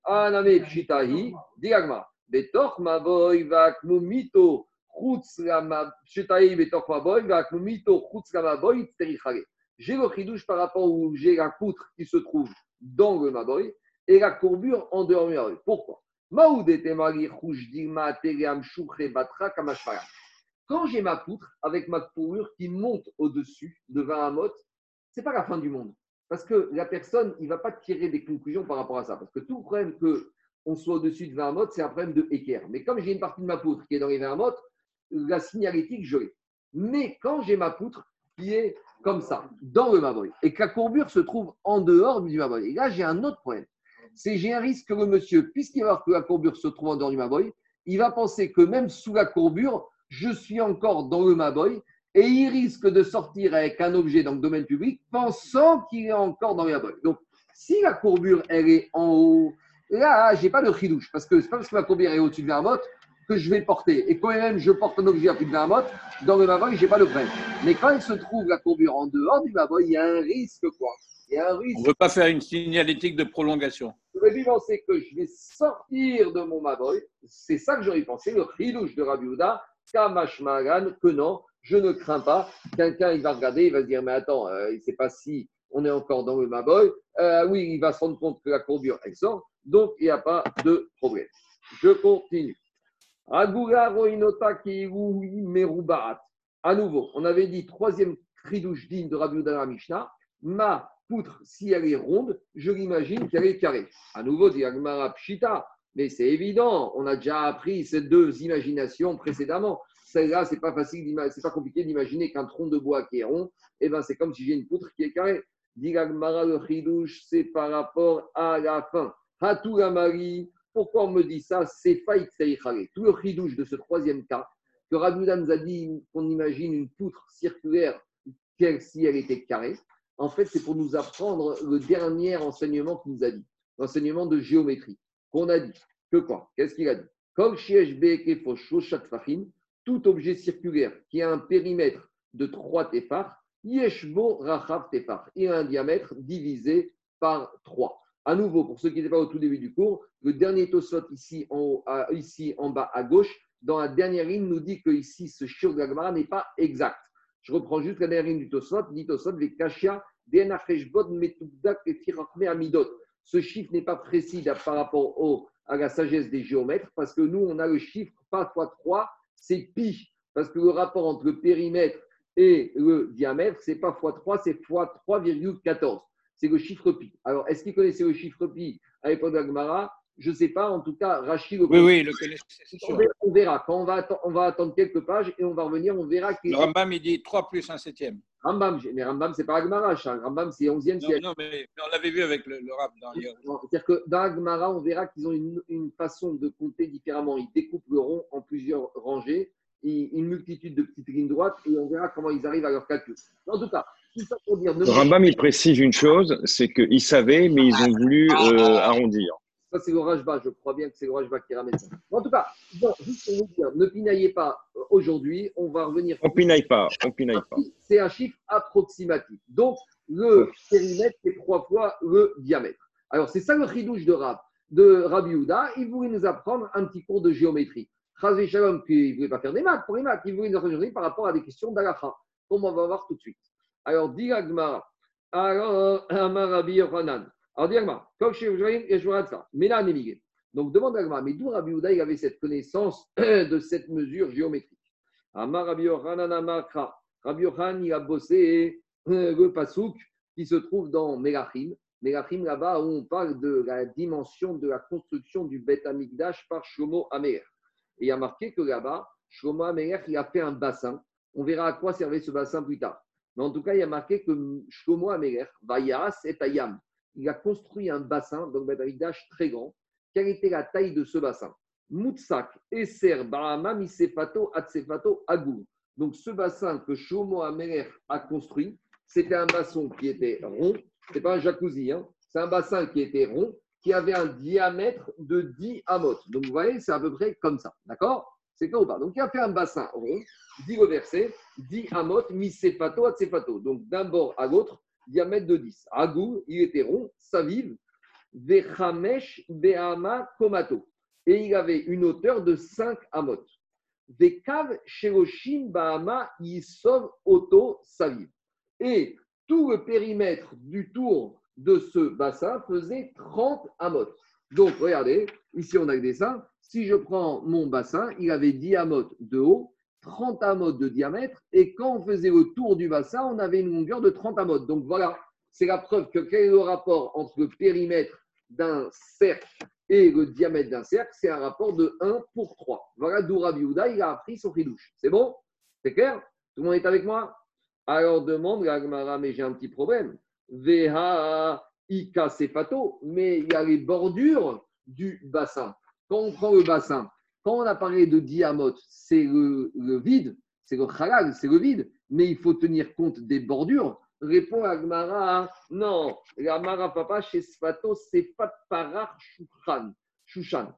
aname pshitahi, diagma, betor, ma boy, va mito, j'ai le chidouche par rapport où j'ai la poutre qui se trouve dans le maboy et la courbure en dehors du maboy. Pourquoi? Quand j'ai ma poutre avec ma courbure qui monte au-dessus de 20 amot, ce n'est pas la fin du monde. Parce que la personne, il ne va pas tirer des conclusions par rapport à ça. Parce que tout problème que on soit au-dessus de 20 amot, c'est un problème de équerre. Mais comme j'ai une partie de ma poutre qui est dans les 20 amot, la signalétique, je l'ai. Mais quand j'ai ma poutre qui est comme ça, dans le Maboy, et que la courbure se trouve en dehors du Maboy, et là, j'ai un autre problème. C'est j'ai un risque que le monsieur, puisqu'il va voir que la courbure se trouve en dehors du Maboy, il va penser que même sous la courbure, je suis encore dans le Maboy, et il risque de sortir avec un objet dans le domaine public pensant qu'il est encore dans le Maboy. Donc, si la courbure, elle est en haut, là, j'ai pas de chidouche, parce que c'est pas parce que ma courbure est au-dessus de la motte que je vais porter. Et quand même je porte un objet à plus de 20 mètres, dans le Maboy, je n'ai pas le frein. Mais quand il se trouve la courbure en dehors du Maboy, il y a un risque quoi. Il y a un risque. On ne veut pas faire une signalétique de prolongation. J'aurais dû penser que je vais sortir de mon Maboy. C'est ça que j'aurais pensé, le ridouche de Rabbi Houda, Kamash Magan, que non, je ne crains pas. Quelqu'un, il va regarder, il va se dire, mais attends, euh, il ne sait pas si on est encore dans le Maboy. Euh, oui, il va se rendre compte que la courbure, elle sort. Donc, il n'y a pas de problème. Je continue. À nouveau, on avait dit troisième cridouche digne de Rabbi Houda Mishnah. Ma poutre, si elle est ronde, je l'imagine qu'elle est carrée. À nouveau, dit. Mais c'est évident, on a déjà appris ces deux imaginations précédemment. Celle-là, c'est pas facile, c'est pas compliqué d'imaginer qu'un tronc de bois qui est rond, eh ben, c'est comme si j'ai une poutre qui est carrée. Dit Agmara, le chidouche, c'est par rapport à la fin. Hatou Mari, pourquoi on me dit ça? C'est faït. Tout le chidouche de ce troisième cas, que Rabbi Houda nous a dit qu'on imagine une poutre circulaire quelle si elle était carrée. En fait, c'est pour nous apprendre le dernier enseignement qu'il nous a dit, l'enseignement de géométrie. Qu'on a dit que quoi? Qu'est-ce qu'il a dit? Comme Shiesh Be'ekefo Shoshat Fachim, tout objet circulaire qui a un périmètre de 3 tefar, Yeshbo Rachav tefar, a un diamètre divisé par 3. À nouveau, pour ceux qui n'étaient pas au tout début du cours, le dernier tosot ici en, haut, à- ici en bas à gauche, dans la dernière ligne, nous dit que ici, ce shiur de la n'est pas exact. Je reprends juste la dernière ligne du tosot, dit tosot, les kashia, et. Ce chiffre n'est pas précis par rapport à la sagesse des géomètres, parce que nous, on a le chiffre pas fois 3, c'est pi. Parce que le rapport entre le périmètre et le diamètre, c'est pas fois 3, c'est fois 3,14. C'est le chiffre pi. Alors, est-ce qu'ils connaissaient le chiffre pi à l'époque de la Je ne sais pas. En tout cas, Rachid le Oui, oui, le connaissez, c'est on sûr. verra, on verra. Quand on va, atten- on va attendre quelques pages et on va revenir, on verra Le Rambam, il dit 3 plus 1 septième. Rambam, mais Rambam, c'est pas Agmara, hein. Rambam, c'est 11e Non, siècle. non, mais mais on l'avait vu avec le, le rap dans C'est-à-dire que dans Agmara, on verra qu'ils ont une, une façon de compter différemment. Ils découpent le rond en plusieurs rangées, et une multitude de petites lignes droites, et on verra comment ils arrivent à leur calcul. En tout cas, tout ça pour dire. ne- Rambam, il précise une chose, c'est qu'ils savaient, mais ils ont voulu euh, arrondir. Ça, c'est le Rajba. Je crois bien que c'est le Rajba qui ramène ça. En tout cas, bon, juste pour vous dire, ne pinaillez pas euh, aujourd'hui. On va revenir. On pinaille pas, on pinaille pas. C'est un chiffre approximatif. Donc, le périmètre, c'est trois fois le diamètre. Alors, c'est ça le chidouche de, Rab, de Rabbi Houda. Il voulait nous apprendre un petit cours de géométrie. Chazé Shalom, il ne voulait pas faire des maths pour les maths. Il voulait nous apprendre par rapport à des questions d'Alacha, comme on va voir tout de suite. Alors, dit Agmara. Alors, Amar Rabbi Yochanan. Alors, dit Agmara. Comme chez et Shouratza. Mais là. Donc, demande Agmara. Mais d'où Rabbi Houda il avait cette connaissance de cette mesure géométrique? Amar Rabbi Yochanan, il a bossé euh, le pasouk qui se trouve dans Melachim. Melachim, là-bas, où on parle de la dimension de la construction du Beth Amikdash par Shlomo Amer. Et il y a marqué que là-bas, Shlomo Amer, il a fait un bassin. On verra à quoi servait ce bassin plus tard. Mais en tout cas, il y a marqué que Shlomo Amer, Vayas et Ayam, il a construit un bassin dans le Beth Amikdash très grand. Quelle était la taille de ce bassin? Moutsak, Esser, Bahama, Misefato, Atsefato, Agou. Donc, ce bassin que Shlomo Amer a construit, c'était un bassin qui était rond, c'est pas un jacuzzi, hein. c'est un bassin qui était rond, qui avait un diamètre de 10 amot. Donc, vous voyez, c'est à peu près comme ça, d'accord? C'est ou pas Donc, il a fait un bassin rond, dit le verset, 10 amot, misefato, atsefato. Donc, d'un bord à l'autre, diamètre de 10. Agou, il était rond, vechamesh, be'ama, komato. Et il avait une hauteur de 5 amot. Vekav, sheroshim, bahama, yisov, oto, saviv. Et tout le périmètre du tour de ce bassin faisait 30 amotes. Donc, regardez, ici on a le dessin. Si je prends mon bassin, il avait 10 amotes de haut, 30 amotes de diamètre, et quand on faisait le tour du bassin, on avait une longueur de 30 amotes. Donc voilà, c'est la preuve que quel est le rapport entre le périmètre d'un cercle et le diamètre d'un cercle? C'est un rapport de 1 pour 3. Voilà d'où il a appris son ridouche. C'est bon? C'est clair? Tout le monde est avec moi? Alors demande la Gemara, mais j'ai un petit problème. Veha Ika Sefato, mais il y a les bordures du bassin. Quand on prend le bassin, on a parlé de diamot, c'est le, vide, c'est le halal, c'est le vide, mais il faut tenir compte des bordures. Répond la Gemara, non, la Mara Papa chez Sfato, c'est Fat Parar. Shushan.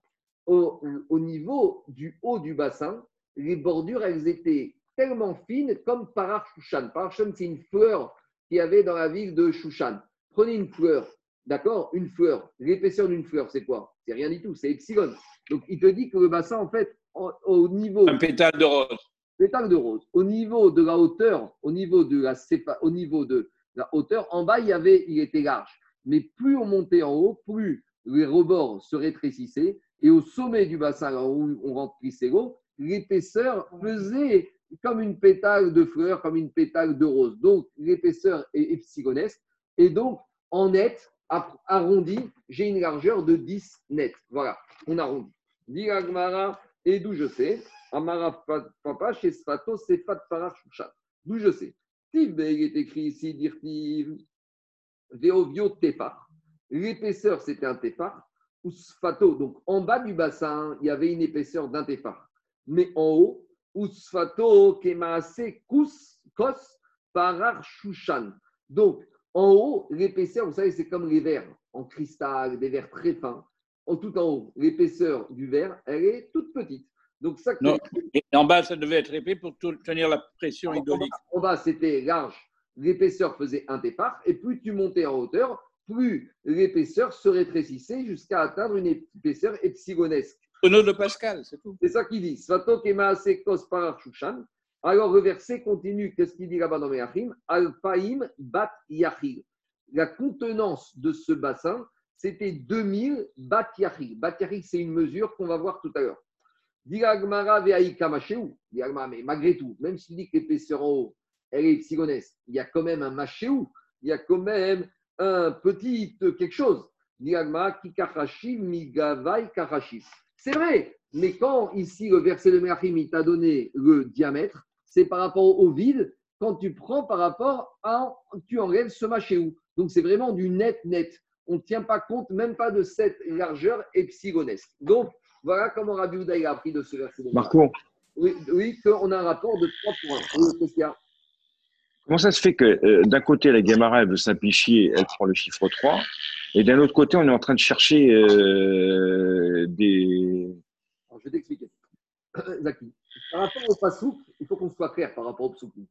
au, au niveau du haut du bassin, les bordures, elles étaient tellement fines comme Parar Shushan. Parar Shushan, c'est une fleur qu'il y avait dans la ville de Shushan. Prenez une fleur, d'accord Une fleur. L'épaisseur d'une fleur, c'est quoi? C'est rien du tout, c'est epsilon. Donc, il te dit que le bassin, en fait, au niveau Un pétale de rose. pétale de rose. Au niveau de la hauteur, au niveau de la, au niveau de la hauteur, en bas, il, y avait, il était large. Mais plus on montait en haut, plus les rebords se rétrécissaient. Et au sommet du bassin, là où on remplissait l'eau, l'épaisseur faisait comme une pétale de fleur, comme une pétale de rose. Donc, l'épaisseur est epsilonesque. Et donc, en net, arrondi, j'ai une largeur de 10 net. Voilà, on arrondit. Dit et d'où je sais, Amara pa- papa chez Sfato, c'est Fat. D'où je sais? Tiv, il est écrit ici, Dirtiv, Veovio Tefar. L'épaisseur, c'était un Tefar. Ou Sfato, donc en bas du bassin, il y avait une épaisseur d'un Tefar. Mais en haut, ou Sfato, Kemaase, Kous, Kos, Parar Shushan. Donc, en haut, l'épaisseur, vous savez, c'est comme les verres en cristal, des verres très fins. En tout en haut, l'épaisseur du verre, elle est toute petite. Donc, ça, Non. Et en bas, ça devait être épais pour tenir la pression hydraulique. En bas, c'était large. L'épaisseur faisait un départ. Et plus tu montais en hauteur, plus l'épaisseur se rétrécissait jusqu'à atteindre une épaisseur epsilonesque. Tonneau de Pascal, c'est tout. C'est ça qu'il dit. Alors, le verset continue. Qu'est-ce qu'il dit là-bas dans Meachim? Alpaim bat yachil. La contenance de ce bassin, c'était 2000 bat yachil. Bat yachil, c'est une mesure qu'on va voir tout à l'heure. Dit Agmara ve'aïka machéou. Dit Agmara, mais malgré tout, même s'il dit que l'épaisseur en haut, elle est epsilonesque, il y a quand même un machéou. Il y a quand même un petit quelque chose. Dit Agmara, kikachashi migavai karashi. C'est vrai, mais quand ici le verset de Merachim, t'a donné le diamètre, c'est par rapport au vide, quand tu prends par rapport à, tu enlèves ce machéou. Donc c'est vraiment du net net. On ne tient pas compte même pas de cette largeur epsilonesque. Donc voilà comment Rabbi il a appris de ce verset. Marco, Oui, oui qu'on a un rapport de 3 points. Oui, comment ça se fait que euh, d'un côté, la Gemara, elle veut simplifier, elle prend le chiffre 3, et d'un autre côté, on est en train de chercher euh, des. Alors, je vais t'expliquer. Zaki. Par rapport au pasouk, il faut qu'on soit clair par rapport aux psukim.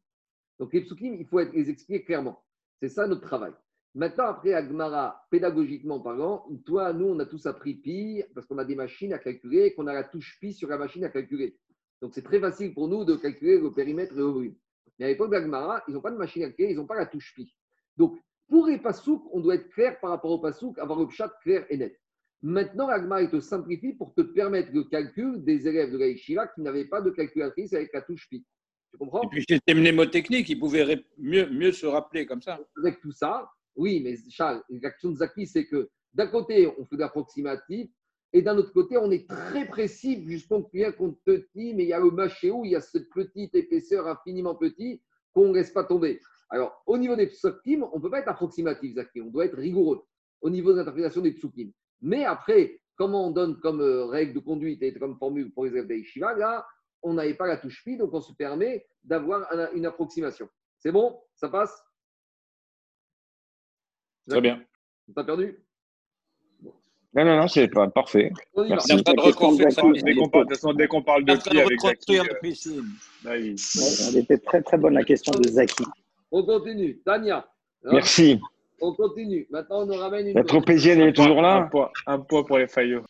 Donc les psukim, il faut être- les expliquer clairement. C'est ça notre travail. Maintenant, après Agmara, pédagogiquement parlant, toi, nous, on a tous appris pi parce qu'on a des machines à calculer et qu'on a la touche pi sur la machine à calculer. Donc c'est très facile pour nous de calculer le périmètre et le volume. Mais à l'époque d'Agmara, ils n'ont pas de machine à calculer, ils n'ont pas la touche pi. Donc pour les pasouk, on doit être clair par rapport au pasouk, avoir le chat clair et net. Maintenant, l'agma, il te simplifie pour te permettre le calcul des élèves de la Yeshiva qui n'avaient pas de calculatrice avec la touche pi. Tu comprends? Et puis c'était mnémotechnique, il pouvait ré- mieux, mieux se rappeler comme ça. Avec tout ça, oui, mais Charles, l'action de Zaki, c'est que d'un côté, on fait de l'approximatif, et d'un autre côté, on est très précis jusqu'au point qu'on te dit, mais il y a le machéou, il y a cette petite épaisseur infiniment petite qu'on ne laisse pas tomber. Alors, au niveau des psukim, on ne peut pas être approximatif, Zaki, on doit être rigoureux au niveau de l'interprétation des psukim. Mais après, comment on donne comme euh, règle de conduite et comme formule pour les élèves d'Aïshiva, là, on n'avait pas la touche pi, donc on se permet d'avoir un- une approximation. C'est bon? Ça passe? Très bien. T'as perdu? Non, non, non, c'est pas parfait. On y. Merci. Train de Dès qu'on parle, de toute façon, dès qu'on parle Il est de en train pi de avec Zaki, euh, il- Ouais, Elle était très très bonne la question de Zaki. On continue. Tania. Merci. On continue. Maintenant, on nous ramène une. La tropézienne, elle est toujours un là point, un point pour les faillots.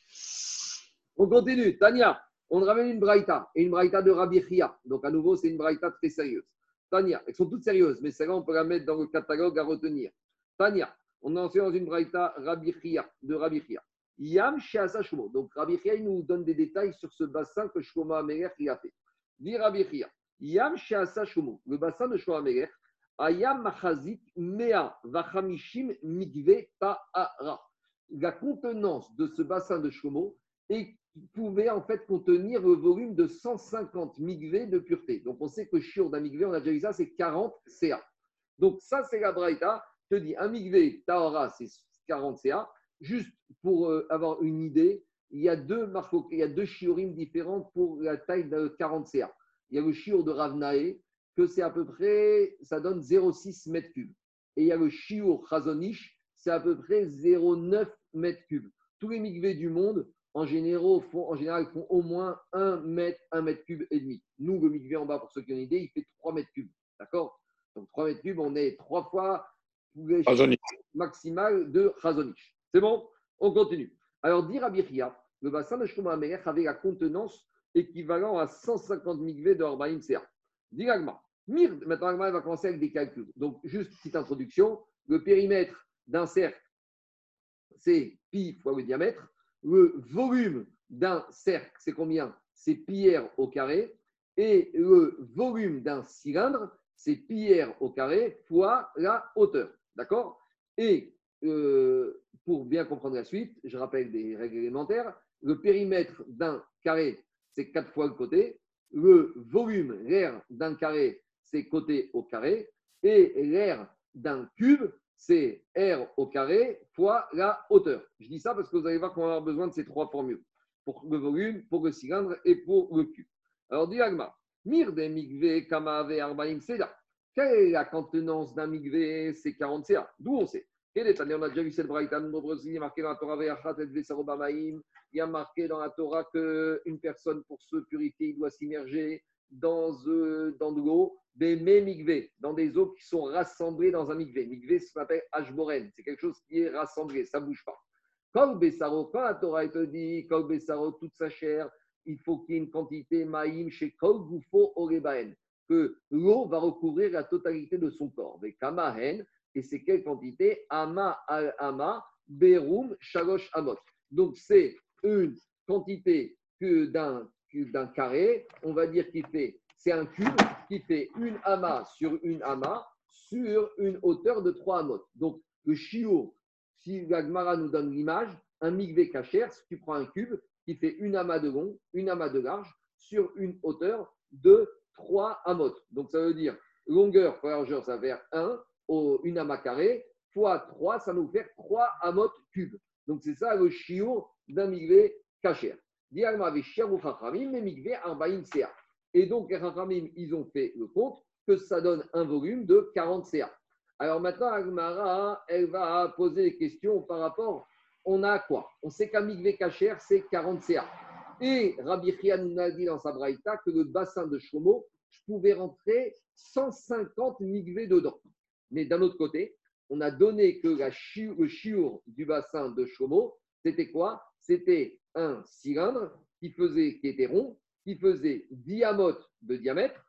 On continue. Tania. On nous ramène une braïta. Et une braïta de Rabbi Chia. Donc, à nouveau, c'est une braïta très sérieuse. Tania. Elles sont toutes sérieuses, mais celle-là, on peut la mettre dans le catalogue à retenir. Tania. On est entré dans une braïta Rabbi Chia, de Rabbi Chia. Yam Sheasa Shlomo. Donc, Rabbi Chia, il nous donne des détails sur ce bassin que Shlomo Amelech a fait. Dit Rabbi Chia. Yam Sheasa Shlomo. Le bassin de Shlomo Amelech. Ayam Machazit Mea Vachamishim Mikve Ta'ara. La contenance de ce bassin de Shlomo pouvait en fait contenir le volume de 150 migvé de pureté. Donc on sait que shiur d'un migvé, on a déjà vu ça, c'est 40 CA. Donc ça, c'est la braïta. Je te dis, un migvé Tahara, c'est 40 CA. Juste pour euh, avoir une idée, il y a deux marfo- il y a deux différents pour la taille de 40 CA. Il y a le shiur de Ravnae, que c'est à peu près, ça donne 0,6 mètres cubes. Et il y a le shiur Chazonish, c'est à peu près 0,9 mètres cubes. Tous les migvés du monde en général, font, en général, font au moins 1 mètre, 1 mètre cube et demi. Nous, le mikvé en bas, pour ceux qui ont une idée, il fait 3 mètres cubes. D'accord? Donc 3 mètres cubes, on est 3 fois le maximal de Razonich. C'est bon? On continue. Alors, dire à Biria, le bassin de Shlomo avait la contenance équivalent à 150 mikveh de Orbaïm CA. Dit Agma. Mir, maintenant Agma va commencer avec des calculs. Donc, juste petite introduction. Le périmètre d'un cercle, c'est pi fois le diamètre. Le volume d'un cercle, c'est combien? C'est pi r au carré. Et le volume d'un cylindre, c'est pi r au carré fois la hauteur. D'accord? Et euh, pour bien comprendre la suite, je rappelle des règles élémentaires. Le périmètre d'un carré, c'est 4 fois le côté. Le volume, l'air d'un carré, c'est côté au carré. Et l'air d'un cube, c'est R au carré fois la hauteur. Je dis ça parce que vous allez voir qu'on va avoir besoin de ces trois formules. Pour le volume, pour le cylindre et pour le cube. Alors, dit Agma, Mir de migve kamave arbaim seda. Quelle est la contenance d'un migve C'est 40 CA. D'où on sait Quel est On a déjà vu cette braïta de nombreuses lignes marqué dans la Torah. Il y a marqué dans la Torah qu'une personne, pour se purifier, il doit s'immerger dans, euh, dans de l'eau, dans des eaux qui sont rassemblées dans un migvé. Migvé, s'appelle Ashboren. C'est quelque chose qui est rassemblé, ça ne bouge pas. Kol Bessaro, quand la Torah te dit, toute sa chair, il faut qu'il y ait une quantité maïm chez Kol Goufo Orebaen, que l'eau va recouvrir la totalité de son corps. Kamahen, et c'est quelle quantité? Ama al Ama, Berum, Shalosh Amot. Donc c'est une quantité d'un carré, on va dire qu'il fait, c'est un cube qui fait une amas sur une amas sur une hauteur de 3 amotes. Donc le chiot, si la Gemara nous donne l'image, un migvé kacher, si tu prends un cube qui fait une amas de long, une amas de large sur une hauteur de 3 amotes. Donc ça veut dire longueur fois largeur, ça va faire 1, au- une amas carré, fois 3, ça nous faire 3 amotes cubes. Donc c'est ça le chiot d'un migvé kacher. Diagma avec mais Mikvé Arbaïm CA. Et donc, les ils ont fait le compte que ça donne un volume de 40 CA. Alors maintenant, Agmara, elle va poser des questions par rapport, on a quoi? On sait qu'un Mikvé Kacher, c'est 40 CA. Et Rabbi nous a dit dans sa braïta que le bassin de Shlomo, je pouvais rentrer 150 Mikvé dedans. Mais d'un autre côté, on a donné que la le chiour du bassin de Shlomo, c'était quoi? C'était un cylindre qui, faisait, qui était rond, qui faisait 10 amotes de diamètre,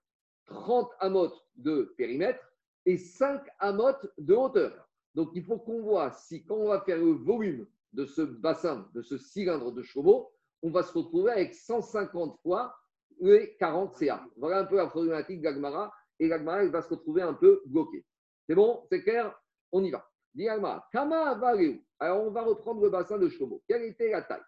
30 amotes de périmètre et 5 amotes de hauteur. Donc il faut qu'on voit si quand on va faire le volume de ce bassin, de ce cylindre de Chomo, on va se retrouver avec 150 fois les 40 CA. Voilà un peu la problématique d'Agmara et l'Agmara va se retrouver un peu bloquée. C'est bon? C'est clair? On y va. Alors on va reprendre le bassin de Chomo. Quelle était la taille?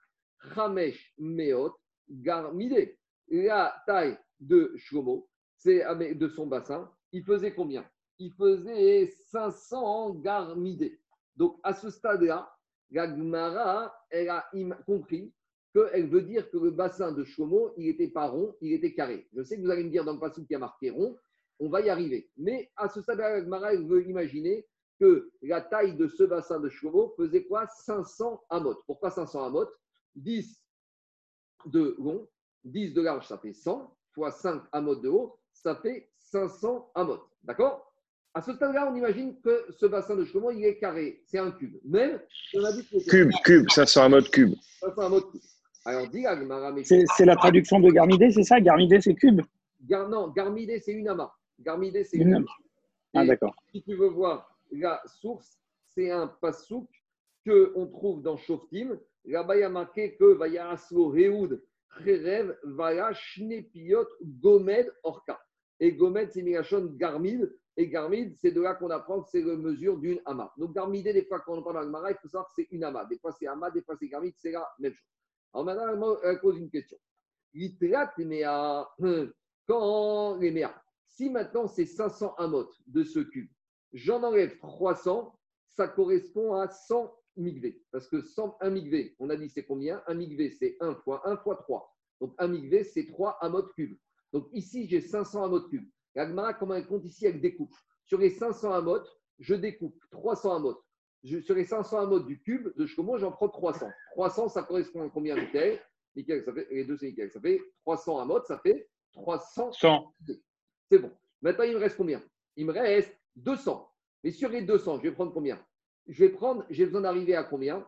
Chamesh Meot Garmide. La taille de Shlomo, c'est ah, de son bassin, il faisait combien? Il faisait 500 garmidés. Donc à ce stade-là, la elle a compris qu'elle veut dire que le bassin de Shlomo, il n'était pas rond, il était carré. Je sais que vous allez me dire dans le passage qui a marqué rond, on va y arriver. Mais à ce stade-là, la veut imaginer que la taille de ce bassin de Shlomo faisait quoi? 500 amotes. Pourquoi 500 amotes 10 de long, 10 de large, ça fait 100, fois 5 amotes de haut, ça fait 500 amotes. D'accord? À ce stade-là, on imagine que ce bassin de Shlomo, il est carré, c'est un cube. Même, on a dit que Cube, cube, ça c'est un mode cube. 500 amotes cube. Alors, dis C'est la traduction de Garmidé, c'est ça? Garmidé, c'est cube? Gar- non, Garmidé, c'est une amas. Garmidé, c'est Une une amas. Ah, d'accord. si tu veux voir la source, c'est un pasouk qu'on trouve dans Shoftim. Là-bas, il y a marqué que Vayaslo Reoud Cherev Vaya Shnepiot Gomed Orka. Et Gomed, c'est Mirachon Garmid. Et Garmid, c'est de là qu'on apprend que c'est la mesure d'une ama. Donc Garmidé, des fois, quand on parle dans le Mara, il faut savoir que c'est une ama. Des fois, c'est ama, des fois, c'est Garmid, c'est la même chose. Alors maintenant, elle pose une question. Mea, quand les Mea, si maintenant c'est 500 amotes de ce cube, j'en enlève 300, ça correspond à 100 migvé. Parce que 100, un migvé, on a dit c'est combien? Un migvé, c'est 1 fois 1 fois 3. Donc un migvé, c'est 3 amotes cubes. Donc ici, j'ai 500 amotes cubes. La Gemara, comment elle compte ici? Elle découpe. Sur les 500 amotes, je découpe 300 amotes. je, sur les 500 amots du cube de Shkomo, j'en prends 300. 300, ça correspond à combien, Michael? Michael, ça fait, les deux, c'est Michael. Ça fait 300 amots, ça fait 300. 100. C'est bon. Maintenant, il me reste combien? Il me reste 200. Mais sur les 200, je vais prendre combien? Je vais prendre, j'ai besoin d'arriver à combien?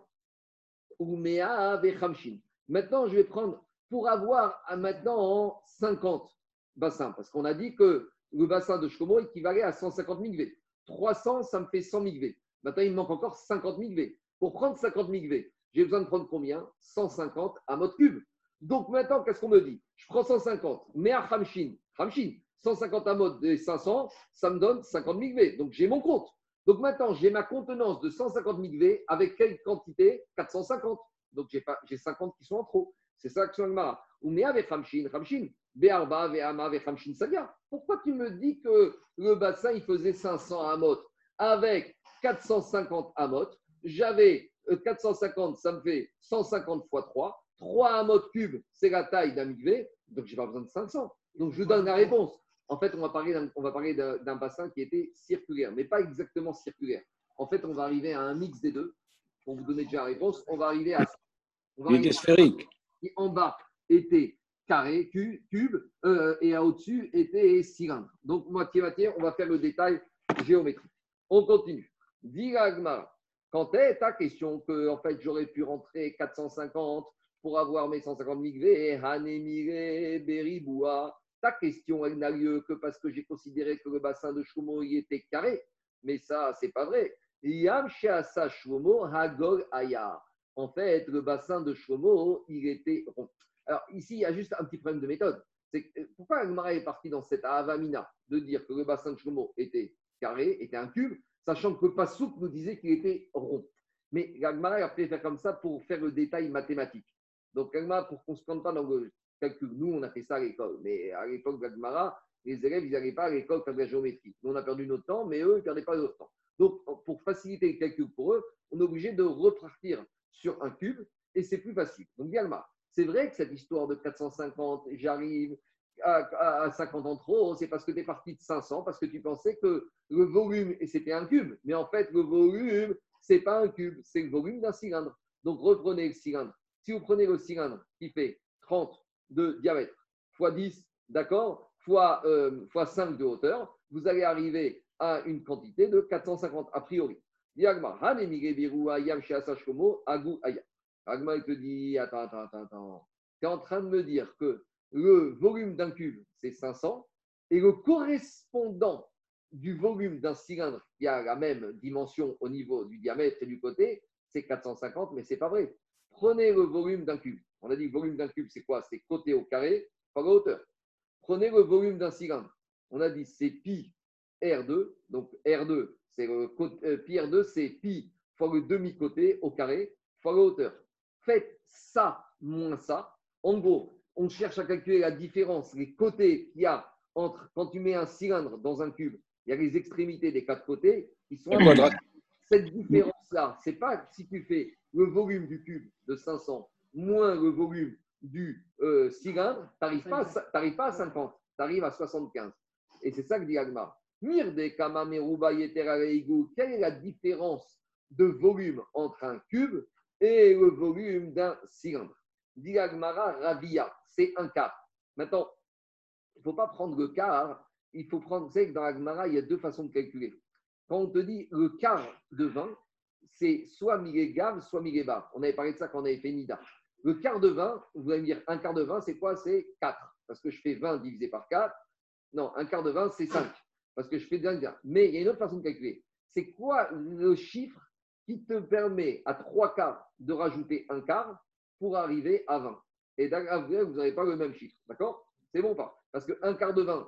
Maintenant, je vais prendre, pour avoir maintenant 50 bassins, parce qu'on a dit que le bassin de Shkomo équivalait à 150 000 V. 300, ça me fait 100 000 V. Maintenant, il me manque encore 50 000 V. Pour prendre 50 000 V, j'ai besoin de prendre combien? 150 à mode cube. Donc maintenant, qu'est-ce qu'on me dit? Je prends 150, mais à Hamshin, Hamshin, 150 à mode des 500, ça me donne 50 000 V. Donc j'ai mon compte. Donc maintenant, j'ai ma contenance de 150 000 V avec quelle quantité? 450. Donc j'ai pas- j'ai 50 qui sont en trop. C'est ça que c'est Mara. Ou mais avec Hamshin, Hamshin, Be'arba, Ve'ama, Hamshin Saga. Pourquoi tu me dis que le bassin, il faisait 500 amot? Avec 450 amot J'avais euh, 450, ça me fait 150 fois 3. 3 amot cubes, c'est la taille d'un migvé. Donc j'ai pas besoin de 500. Donc je donne la réponse. En fait, on va parler d'un- on va parler d'un bassin qui était circulaire, mais pas exactement circulaire. En fait, on va arriver à un mix des deux. Pour vous donner déjà la réponse, on va arriver à. On va Il était à- sphérique. qui en bas était carré, cu- cube, euh, et au-dessus était cylindre. Donc, moitié-moitié, on va faire le détail géométrique. On continue. Gemara, quand est ta question que en fait, j'aurais pu rentrer 450 pour avoir mes 150 migvé, Hanemire, Beriboua, ta question, elle n'a lieu que parce que j'ai considéré que le bassin de Shlomo y était carré. Mais ça, c'est pas vrai. Yam Sheasa Shlomo Hagol Ayar. En fait, le bassin de Shlomo, il était rond. Alors ici, il y a juste un petit problème de méthode. C'est que- pourquoi Agmara est parti dans cette avamina de dire que le bassin de Shlomo était carré, était un cube, sachant que Passouk nous disait qu'il était rond? Mais Agmara a fait faire comme ça pour faire le détail mathématique. Donc Agmara, pour qu'on se plante pas dans le nous, on a fait ça à l'école. Mais à l'époque d'Agmara, les élèves, ils n'allaient pas à l'école faire de la géométrie. Nous, on a perdu notre temps, mais eux, ils ne perdaient pas leur temps. Donc, pour faciliter le calcul pour eux, on est obligé de repartir sur un cube et c'est plus facile. Donc, Galma, c'est vrai que cette histoire de 450, j'arrive à 50 en trop, c'est parce que tu es parti de 500, parce que tu pensais que le volume, et c'était un cube, mais en fait, le volume, c'est pas un cube, c'est le volume d'un cylindre. Donc, reprenez le cylindre. Si vous prenez le cylindre qui fait 30 de diamètre fois 10, d'accord, fois, euh, fois 5 de hauteur, vous allez arriver à une quantité de 450 a priori. Agma, il te dit, attends, attends, attends, attends. Tu es en train de me dire que le volume d'un cube, c'est 500, et le correspondant du volume d'un cylindre qui a la même dimension au niveau du diamètre et du côté, c'est 450, mais c'est pas vrai. Prenez le volume d'un cube. On a dit le volume d'un cube, c'est quoi? C'est côté au carré, pas la hauteur. Prenez le volume d'un cylindre. On a dit c'est pi R2. Donc R2, c'est le côté, euh, pi R2, c'est pi fois le demi-côté au carré fois la hauteur. Faites ça moins ça. En gros, on cherche à calculer la différence, les côtés qu'il y a entre quand tu mets un cylindre dans un cube, il y a les extrémités des quatre côtés qui sont. Cette différence-là, c'est pas si tu fais le volume du cube de 500 moins le volume du euh, cylindre, tu n'arrives pas, pas à 50, tu arrives à 75. Et c'est ça que dit Agmar. Quelle est la différence de volume entre un cube et le volume d'un cylindre? Dit Agmara, ravia, c'est un quart. Maintenant, il ne faut pas prendre le quart, il faut prendre, vous savez que dans Agmara, il y a deux façons de calculer. Quand on te dit le quart de 20, c'est soit millégav, soit millébar. On avait parlé de ça quand on avait fait Nida. Le quart de 20, vous allez me dire, un quart de 20, c'est quoi? C'est 4. Parce que je fais 20 divisé par 4. Non, un quart de 20, c'est 5. Parce que je fais 20. Mais il y a une autre façon de calculer. C'est quoi le chiffre qui te permet à 3 quarts de rajouter un quart pour arriver à 20 Et d'ailleurs, vous n'avez pas le même chiffre. D'accord? C'est bon ou pas? Parce que un quart de 20,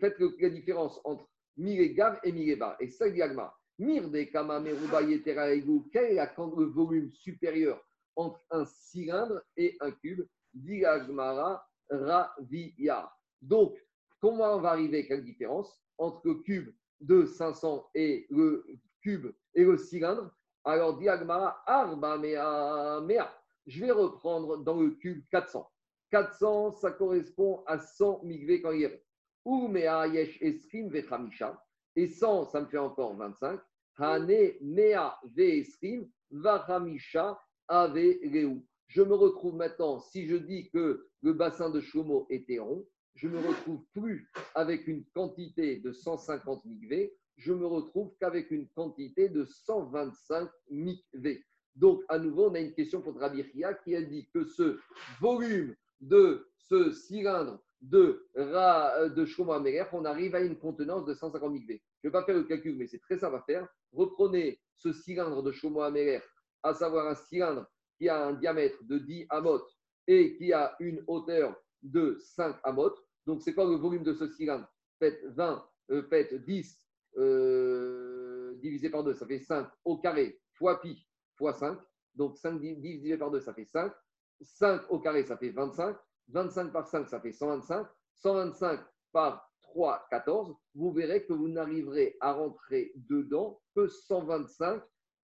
faites le- la différence entre millégav et millébar. Et ça, dit Agma. Mir de kama meruba yetera egu. Quel est le volume supérieur entre un cylindre et un cube Dit Agmara ravia. Donc, comment on va arriver quelle différence entre le cube de 500 et le cube et le cylindre? Alors, dit Agmara, arba mea. Je vais reprendre dans le cube 400. 400, ça correspond à 100 migvé quand il. Ou mea yesh esrim vechamisha. Et 100, ça me fait encore 25. Hane Mea Veesrim Vahamisha Ave Reu. Je me retrouve maintenant, si je dis que le bassin de Shlomo était rond, je me retrouve plus avec une quantité de 150 mikvé, je me retrouve qu'avec une quantité de 125 mikvé. Donc, à nouveau, on a une question contre Rabbi qui a dit que ce volume de ce cylindre de, Ra, de Shlomo Améler, on arrive à une contenance de 150 mikvé. Je ne vais pas faire le calcul, mais c'est très simple à faire. Reprenez ce cylindre de Shlomo Améler, à savoir un cylindre qui a un diamètre de 10 amot et qui a une hauteur de 5 amot. Donc, c'est quoi le volume de ce cylindre? Faites 20, euh, faites 10 euh, divisé par 2, ça fait 5 au carré, fois pi, fois 5. Donc, 5 divisé par 2, ça fait 5. 5 au carré, ça fait 25. 25 par 5, ça fait 125. 125 par 3, 14. Vous verrez que vous n'arriverez à rentrer dedans que 125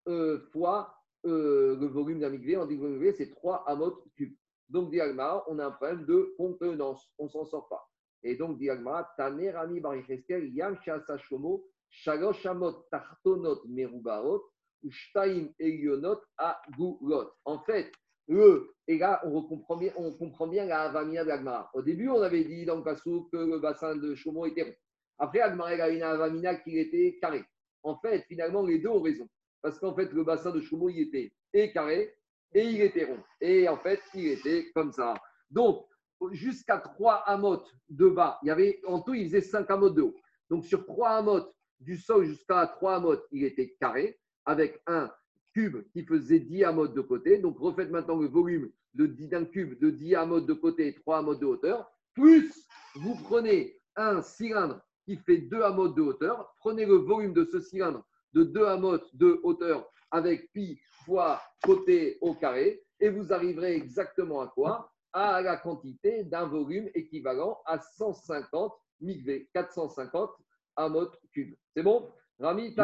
euh, fois euh, le volume d'un migvé. On dit que le c'est 3 amot cubes. Donc, diagma, on a un problème de contenance. On ne s'en sort pas. Et donc, diagma, Taner Rami Baricheskel, Yam Shasa Shomo, Shalosh Amot Tartonot Merubaot, ou Shtaim Elionot Agulot. En fait, le, et là, on comprend bien, on comprend bien la Avamina d'Agmara. Au début, on avait dit dans le Passou que le bassin de Shomo était rond. Après, Agmara a une Avamina qui était carré. En fait, finalement, les deux ont raison. Parce qu'en fait, le bassin de Choumou, il était et carré et il était rond. Et en fait, il était comme ça. Donc, jusqu'à 3 amotes de bas, il y avait, en tout, il faisait 5 amotes de haut. Donc, sur 3 amotes du sol jusqu'à 3 amotes, il était carré, avec un cube qui faisait 10 amotes de côté. Donc, refaites maintenant le volume d'un cube de 10 amotes de côté et 3 amotes de hauteur. Plus, vous prenez un cylindre qui fait 2 amotes de hauteur. Prenez le volume de ce cylindre de 2 amotes de hauteur avec pi fois côté au carré, et vous arriverez exactement à quoi? À la quantité d'un volume équivalent à 150 migvé, 450 amot cubes. C'est bon? Rami,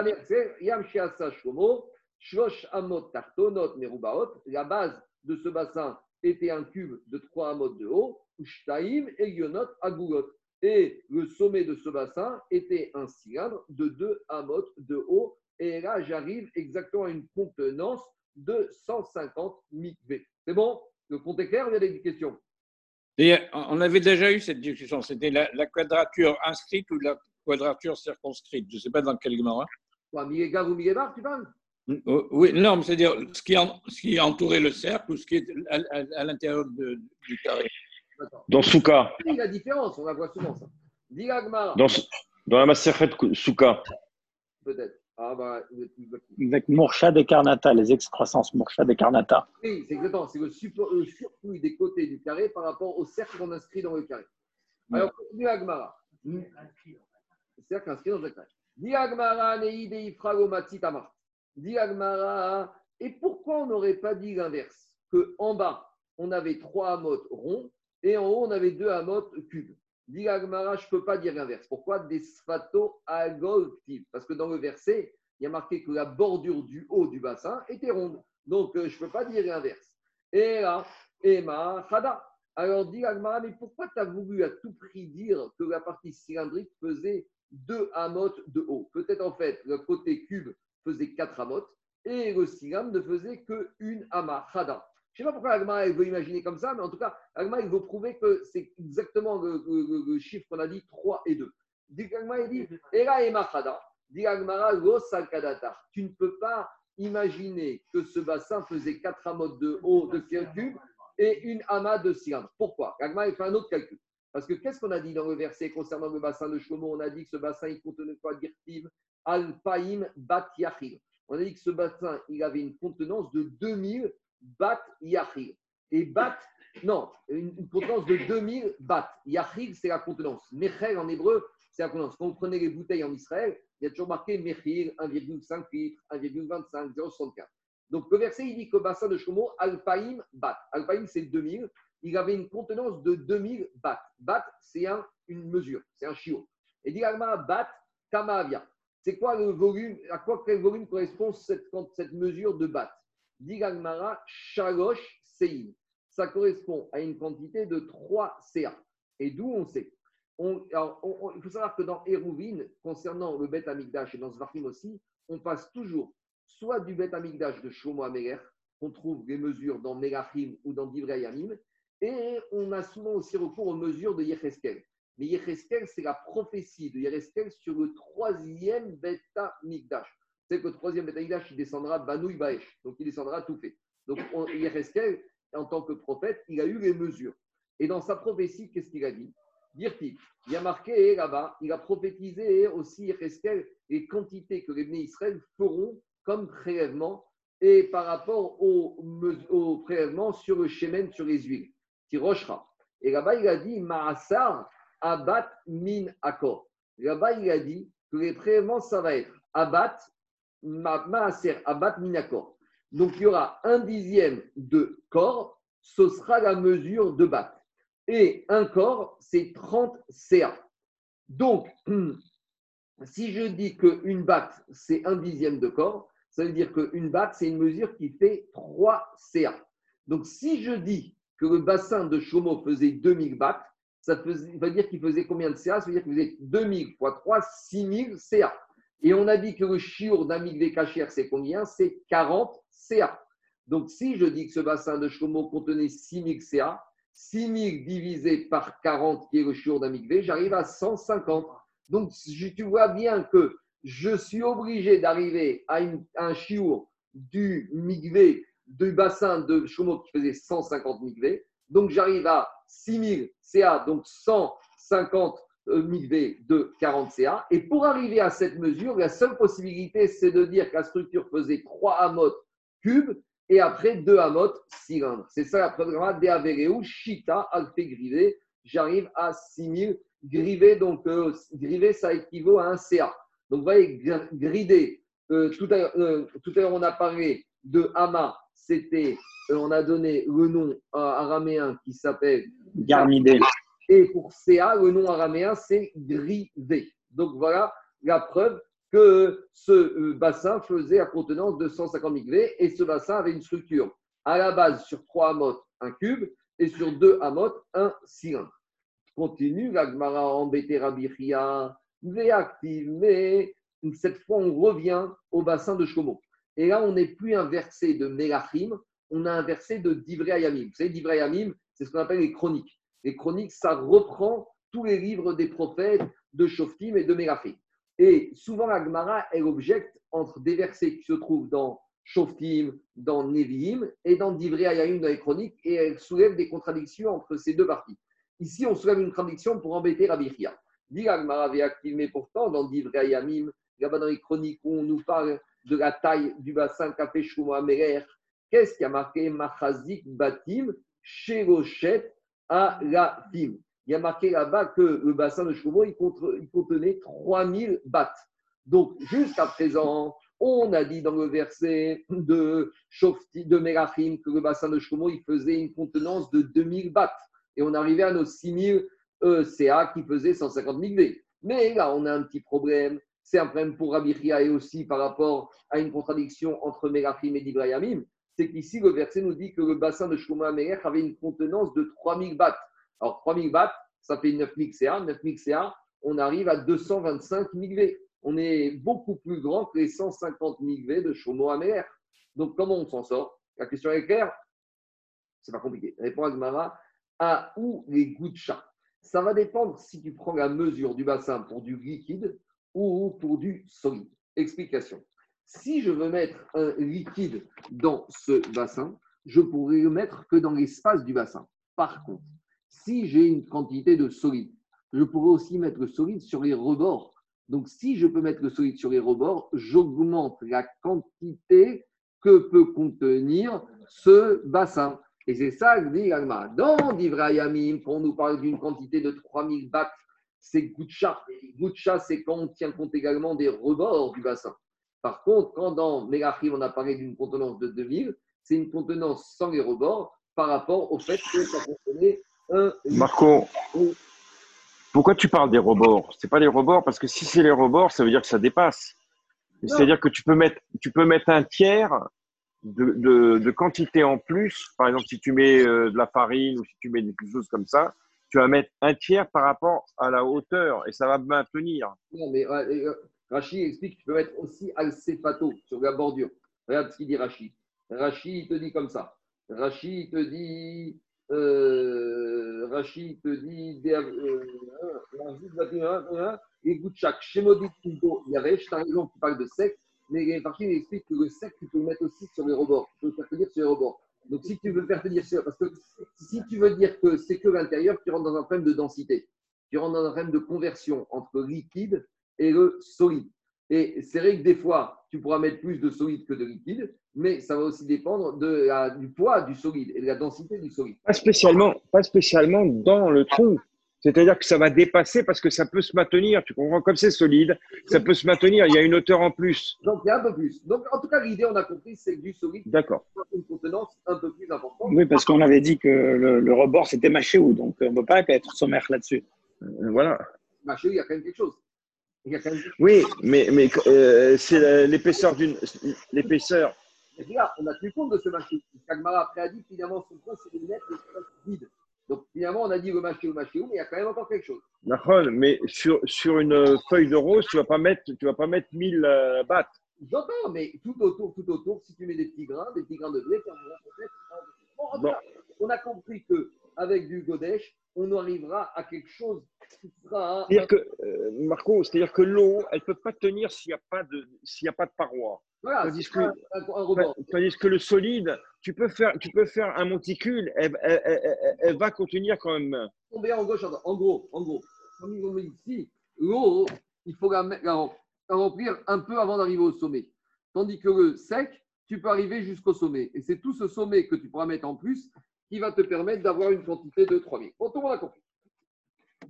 Yam Shomo, Shlosh Amot Tartonot Merubaot. La base de ce bassin était un cube de 3 amot de haut, et Yonot. Et le sommet de ce bassin était un cylindre de 2 amot de haut. Et là, j'arrive exactement à une contenance de 150 mikvé. C'est bon? Le compte est clair? Il y a des questions? Et on avait déjà eu cette discussion. C'était la, la quadrature inscrite ou la quadrature circonscrite? Je ne sais pas dans quel moment. Quoi, Milégar ou Milébar, tu parles? Oui, non, mais c'est-à-dire ce qui, en, ce qui entourait le cercle ou ce qui est à, à, à l'intérieur du carré. Dans Souka, Oui, La différence, on la voit souvent ça. Dans, dans la Maseret Souka. peut-être. Ah bah. Avec Mourchad et Karnata, les excroissances Mourchad et Karnata. Oui, c'est exactement. C'est le, surplus des côtés du carré par rapport au cercle qu'on inscrit dans le carré. Alors, continue Agmara. Cercle inscrit dans le carré. Dis Agmara, Neide Ifrago Matzitama. Dis Agmara, et pourquoi on n'aurait pas dit l'inverse? Que en bas, on avait trois amotes ronds et en haut, on avait deux amotes cubes. Dit Agmara, je ne peux pas dire l'inverse. Pourquoi? Des sphato agoltiv. Parce que dans le verset, il y a marqué que la bordure du haut du bassin était ronde. Donc, euh, je ne peux pas dire l'inverse. Et là, Emma, Chada. Alors, dit Agmara, mais pourquoi tu as voulu à tout prix dire que la partie cylindrique faisait deux amotes de haut? Peut-être en fait, le côté cube faisait quatre amotes et le cylindre ne faisait qu'une ama, Chada. Je ne sais pas pourquoi Agma veut imaginer comme ça, mais en tout cas, Agma il veut prouver que c'est exactement le, le- le- le chiffre qu'on a dit 3 et 2. Dit Agma il dit Era et Machada. Dit Agmara. Tu ne peux pas imaginer que ce bassin faisait 4 amotes de haut de cube et une amas de cylindre. Pourquoi? Agma il fait un autre calcul. Parce que qu'est-ce qu'on a dit dans le verset concernant le bassin de Shlomo? On a dit que ce bassin il contenait quoi? Dirtiv Alpaim Bat. On a dit que ce bassin il avait une contenance de 2000 bat yachil. Et bat, non, une, contenance de 2000 bat. Yachil, c'est la contenance. Mechel en hébreu, c'est la contenance. Quand vous prenez les bouteilles en Israël, il y a toujours marqué Mechil, 1,5 litres, 1,25, 0,64. Donc le verset, il dit que le bassin de Shlomo, Alpaim bat. Alpaim, c'est 2000. Il avait une contenance de 2000 bat. Bat, c'est un, une mesure, c'est un chiot. Et dit Alma, bat, kamavia. C'est quoi le volume À quoi quel volume correspond cette, cette mesure de bat? Digalmara Shalosh Sein. Ça correspond à une quantité de 3 CA. Et d'où on sait? Il faut savoir que dans Hérouvine, concernant le Beth Amikdash et dans Zvachim aussi, on passe toujours soit du Bet Amigdash de Shomo Améler, on trouve des mesures dans Melachim ou dans Divrei Yamim, et on a souvent aussi recours aux mesures de Yecheskel. Mais Yecheskel, c'est la prophétie de Yecheskel sur le troisième Beta Migdash. C'est que le troisième Beta Migdash, il descendra Banouy Baesh, donc il descendra tout fait. Donc on- Yecheskel, en tant que prophète, il a eu les mesures. Et dans sa prophétie, qu'est-ce qu'il a dit? Dire-t-il, il a marqué là-bas, il a prophétisé aussi Yecheskel les quantités que les Bnei Israël feront comme prélèvement et par rapport au, au prélèvement sur le shemen, sur les huiles, qui rochera. Et là-bas, il a dit Maasar Abat Min Akor. Là-bas, il a dit que les prélèvements, ça va être Abat, Abat. Donc, il y aura un dixième de corps, ce sera la mesure de bat. Et un corps, c'est 30 CA. Donc, si je dis qu'une batte, c'est un dixième de corps, ça veut dire qu'une batte, c'est une mesure qui fait 3 CA. Donc, si je dis que le bassin de Chomo faisait 2000 battes, ça faisait- veut dire qu'il faisait combien de CA Ça veut dire qu'il faisait 2000 fois 3, 6000 CA. Et on a dit que le chiour d'un migvé cachère, c'est combien? C'est 40 CA. Donc, si je dis que ce bassin de Chomo contenait 6000 CA, 6000 divisé par 40, qui est le chiour d'un migvé, j'arrive à 150. Donc, tu vois bien que je suis obligé d'arriver à, un chiour du migvé, du bassin de Chomo qui faisait 150 migvé. Donc, j'arrive à 6000 CA, donc 150 migvé de 40 CA. Et pour arriver à cette mesure, la seule possibilité, c'est de dire que la structure faisait 3 amotes cubes et après 2 amotes cylindres. C'est ça la programme d'Avereu, Shita, Alpé Grivé. J'arrive à 6000 grivés. Donc, euh, grivé, ça équivaut à un CA. Donc, vous voyez, gr- gridé, euh, tout à l'heure, euh, tout à l'heure, on a parlé de Hama, c'était, euh, on a donné le nom araméen qui s'appelle Garnidé. Et pour CA, le nom araméen, c'est grivé. Donc voilà la preuve que ce euh, bassin faisait la contenance de 150 micrés et ce bassin avait une structure à la base sur 3 amotes, un cube et sur 2 amotes, un cylindre. Continue, la Gemara embêté Rabiria, réactive, mais cette fois on revient au bassin de Shlomo. Et là, on n'est plus un verset de Melachim, on a un verset de Divrei Ayamim. Vous savez, Divrei Ayamim, c'est ce qu'on appelle les chroniques. Les chroniques, ça reprend tous les livres des prophètes de Shoftim et de Melachim. Et souvent, la Gemara, elle objecte entre des versets qui se trouvent dans Shoftim, dans Nevi'im et dans Divrei Ayamim, dans les chroniques, et elle soulève des contradictions entre ces deux parties. Ici, on soulève une contradiction pour embêter Rabbi Chia. Dit la Gemara mais pourtant, dans Divrei Ayamim, là-bas dans les chroniques où on nous parle de la taille du bassin qu'a fait Shlomo Améler, qu'est-ce qui a marqué Machazik Batim, Sherochet la Il y a marqué là-bas que le bassin de Shlomo, il, contenait 3000 battes. Donc, jusqu'à présent, on a dit dans le verset de Shofti, de Melachim que le bassin de Shlomo, il faisait une contenance de 2000 battes. Et on arrivait à nos 6000 euh, CA qui faisaient 150 000 V. Mais là, on a un petit problème. C'est un problème pour Rabbi Chia et aussi par rapport à une contradiction entre Melachim et Dibrayamim. C'est qu'ici, le verset nous dit que le bassin de Shlomo Amelech avait une contenance de 3000 battes. Alors, 3000 battes, ça fait 9000 CA. 9000 CA, on arrive à 225 000 V. On est beaucoup plus grand que les 150 000 V de Shlomo Amelech. Donc, comment on s'en sort? La question est claire C'est pas compliqué. Répond Agmara à où les gouttes chat? Ça va dépendre si tu prends la mesure du bassin pour du liquide ou pour du solide. Explication. Si je veux mettre un liquide dans ce bassin, je pourrais le mettre que dans l'espace du bassin. Par contre, si j'ai une quantité de solide, je pourrais aussi mettre le solide sur les rebords. Donc, si je peux mettre le solide sur les rebords, j'augmente la quantité que peut contenir ce bassin. Et c'est ça que dit Alma. Dans Divrayamim, quand on nous parle d'une quantité de 3000 bahts, c'est Goucha. Goucha, c'est quand on tient compte également des rebords du bassin. Par contre, quand dans Melachim, on a parlé d'une contenance de 2000, c'est une contenance sans les rebords par rapport au fait que ça contenait un. Marco, pourquoi tu parles des rebords? C'est pas les rebords parce que si c'est les rebords, ça veut dire que ça dépasse. C'est-à-dire que tu peux mettre, tu peux mettre un tiers de, de, de quantité en plus. Par exemple, si tu mets euh, de la farine ou si tu mets des choses comme ça, tu vas mettre un tiers par rapport à la hauteur et ça va maintenir. Non, mais euh, Rashi explique que tu peux mettre aussi al-sefato sur la bordure. Regarde ce qu'il dit. Rashi, il te dit comme ça. Rashi, il te dit. Euh, Rashi, il te dit. euh, Écoute, chaque Shemodit Kundo Yaresh, tu as raison, tu parles de sec, mais Rashi il explique que le sec, tu peux le mettre aussi sur les rebords. Tu peux le faire tenir sur les rebords. Donc, si tu veux faire tenir sur. Parce que si tu veux dire que c'est que l'intérieur, tu rentres dans un problème de densité. Tu rentres dans un problème de conversion entre liquide et le solide. Et c'est vrai que des fois, tu pourras mettre plus de solide que de liquide, mais ça va aussi dépendre de la- du poids du solide et de la densité du solide. Pas spécialement, pas spécialement dans le trou. C'est-à-dire que ça va dépasser parce que ça peut se maintenir. Tu comprends? Comme c'est solide, ça peut se maintenir. Il y a une hauteur en plus. Donc, il y a un peu plus. Donc, en tout cas, l'idée, on a compris, c'est que du solide, D'accord. une contenance un peu plus importante. Oui, parce qu'on avait dit que le, le rebord, c'était Machéou, donc on ne peut pas être sommaire là-dessus. Euh, Voilà. Machin, il y a quand même quelque chose. Oui, mais, mais euh, c'est l'épaisseur d'une. L'épaisseur. On a tenu compte de ce machin. Kagmara après a dit finalement son point, c'est de mettre le espace vide. Donc finalement, on a dit le machin, le machin, mais il y a quand même encore quelque chose. D'accord, mais sur, sur une feuille de rose, tu ne vas pas mettre, tu vas pas mettre 1000 euh, bahts. J'entends, mais tout autour, tout autour, si tu mets des petits grains, des petits grains de blé, ça va peut-être. Bon, on a compris que avec du Godesh, on arrivera à quelque chose qui sera. C'est-à-dire que, euh, Marco, c'est-à-dire que l'eau, elle ne peut pas tenir s'il n'y a, pas de- s'il y a pas de paroi. Voilà, tandis que- un. Tandis que le solide, tu peux faire, tu peux faire un monticule, elle, elle- elle- elle- elle va contenir quand même. tomber en gauche, en gros, en gros, comme ils ont dit ici, l'eau, il faut la, la remplir un peu avant d'arriver au sommet. Tandis que le sec, tu peux arriver jusqu'au sommet. Et c'est tout ce sommet que tu pourras mettre en plus qui va te permettre d'avoir une quantité de 3000. Bon, tout le monde a compris.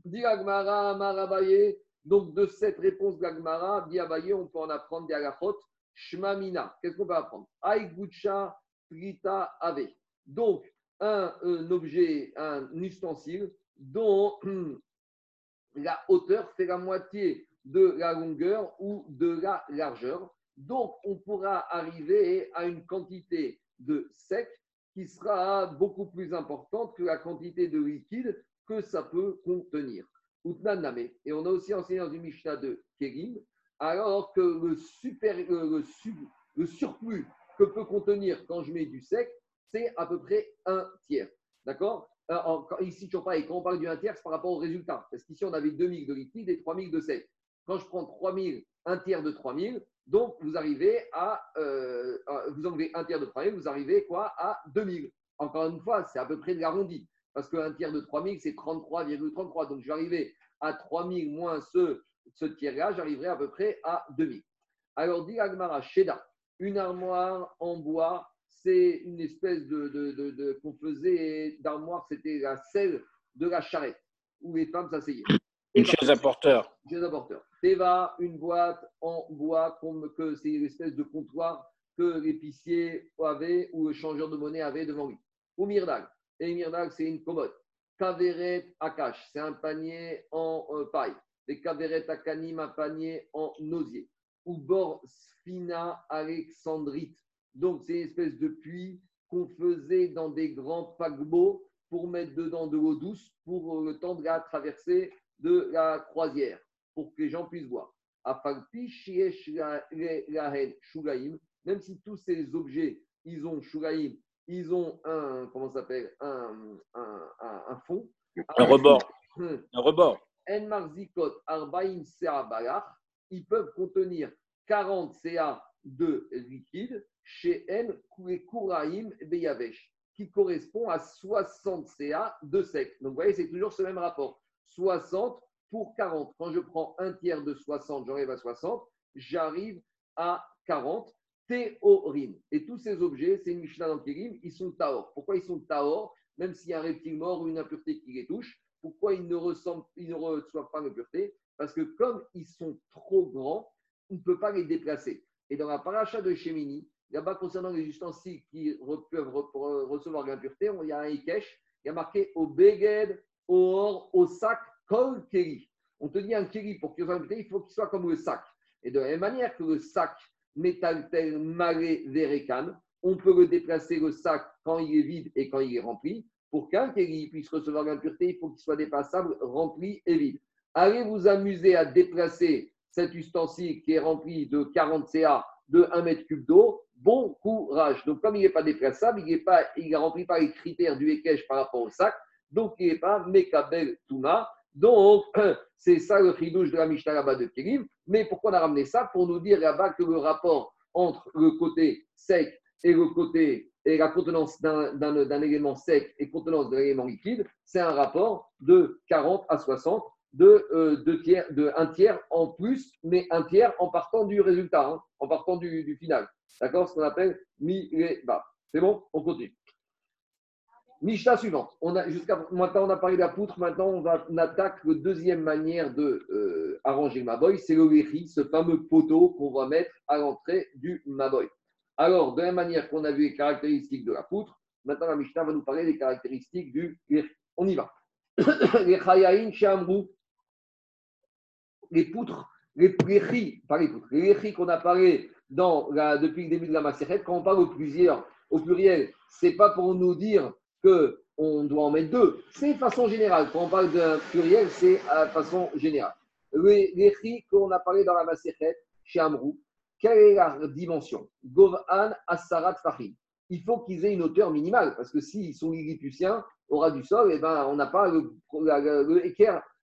Dit Agmara, Marabaye. Donc, de cette réponse d'Agmara, dit on peut en apprendre des. Shmamina. Qu'est-ce qu'on peut apprendre? Aïgoucha, Trita, Ave. Donc, un, objet, un ustensile dont la hauteur fait la moitié de la longueur ou de la largeur. Donc, on pourra arriver à une quantité de sec qui sera beaucoup plus importante que la quantité de liquide que ça peut contenir. Et on a aussi enseigné dans une Mishnah de Kérim, alors que le, super, le, le su- le surplus que peut contenir quand je mets du sec, c'est à peu près un tiers. D'accord? Euh, Ici, quand on parle du un tiers, c'est par rapport au résultat. Parce qu'ici, on avait 2000 de liquide et 3000 de sec. Quand je prends 3000, un tiers de 3000, donc vous arrivez à, euh, à- vous enlevez un tiers de 3000, vous arrivez quoi à 2000. Encore une fois, c'est à peu près de l'arrondi. Parce qu'un tiers de 3000, c'est 33,33. Donc je vais arriver à 3000 moins ce, ce tiers-là, j'arriverai à peu près à 2000. Alors, dit Agmara, Sheda, une armoire en bois, c'est une espèce de, de, de- de- qu'on faisait d'armoire, c'était la selle de la charrette, où les femmes s'asseyaient. Une chaise à porteur. chaise à porteur. Teva, une boîte en bois, comme que c'est une espèce de comptoir que l'épicier avait ou le changeur de monnaie avait devant lui. Ou Myrdal. Et Myrdal, c'est une commode. Kaveret Akash, c'est un panier en euh, paille. Et Kaveret Akanim, un panier en osier. Ou Bor Sfina Alexandrite. Donc, c'est une espèce de puits qu'on faisait dans des grands paquebots pour mettre dedans de l'eau douce pour le temps de la traversée de la croisière, pour que les gens puissent shulaim, Même si tous ces objets, ils ont shulaim, ils ont un, comment s'appelle, un, un, un, un fond. Un rebord. Un rebord. Ils peuvent contenir 40 CA de liquide chez N kouraim beyavesh, qui correspond à 60 CA de sec. Donc vous voyez, c'est toujours ce même rapport. 60 pour 40. Quand je prends un tiers de 60, j'arrive à 60, j'arrive à 40 théorim. Et tous ces objets, c'est une Mishnah dans ils sont taor. Pourquoi ils sont taor? Même s'il y a un reptile mort ou une impureté qui les touche, pourquoi ils ne, reçoivent pas l'impureté? Parce que comme ils sont trop grands, on ne peut pas les déplacer. Et dans la paracha de Shemini, là-bas, concernant les ustensiles qui peuvent re- re- recevoir l'impureté, il y a un Ikesh, il y a marqué au Beged, au or, au sac, On te dit un keri pour qu'il soit il faut qu'il soit comme le sac. Et de la même manière que le sac métaltel malé verekan, on peut le déplacer le sac quand il est vide et quand il est rempli. Pour qu'un keri puisse recevoir l'impureté, il faut qu'il soit déplaçable, rempli et vide. Allez vous amuser à déplacer cet ustensile qui est rempli de 40 CA de 1 mètre cube d'eau, bon courage. Donc, comme il n'est pas déplaçable, il ne remplit pas les critères du Ekech par rapport au sac, donc il n'est pas Mekabel Tuna. Donc, c'est ça le chidouche de la Mishnah là-bas de Kélim. Mais pourquoi on a ramené ça Pour nous dire là-bas que le rapport entre le côté sec et le côté et la contenance d'un- élément sec et contenance d'un élément liquide, c'est un rapport de 40 à 60, de, euh, tiers, de un tiers en plus, mais un tiers en partant du résultat, hein, en partant du, final. D'accord? Ce qu'on appelle mi ré bas. C'est bon? On continue. Mishnah suivante. On a, jusqu'à maintenant, on a parlé de la poutre. Maintenant, on, va, attaque la deuxième manière de euh, arranger le maboy. C'est le wéhi, ce fameux poteau qu'on va mettre à l'entrée du maboy. Alors, de la manière qu'on a vu les caractéristiques de la poutre, maintenant la Mishnah va nous parler des caractéristiques du wéhi. On y va. les chayaïn les poutres, les wéhi, pas les poutres, les wéhi qu'on a parlé depuis le début de la macérette, quand on parle au plusieurs, au pluriel, c'est pas pour nous dire que on doit en mettre deux. C'est façon générale. Quand on parle d'un pluriel, c'est à façon générale. Chi qu'on a parlé dans la Maserhet, chez Amrou, quelle est la dimension? Govan Asarat Fahim. Il faut qu'ils aient une hauteur minimale, parce que s'ils sont lilliputiens, au ras du sol, eh ben, on n'a pas le,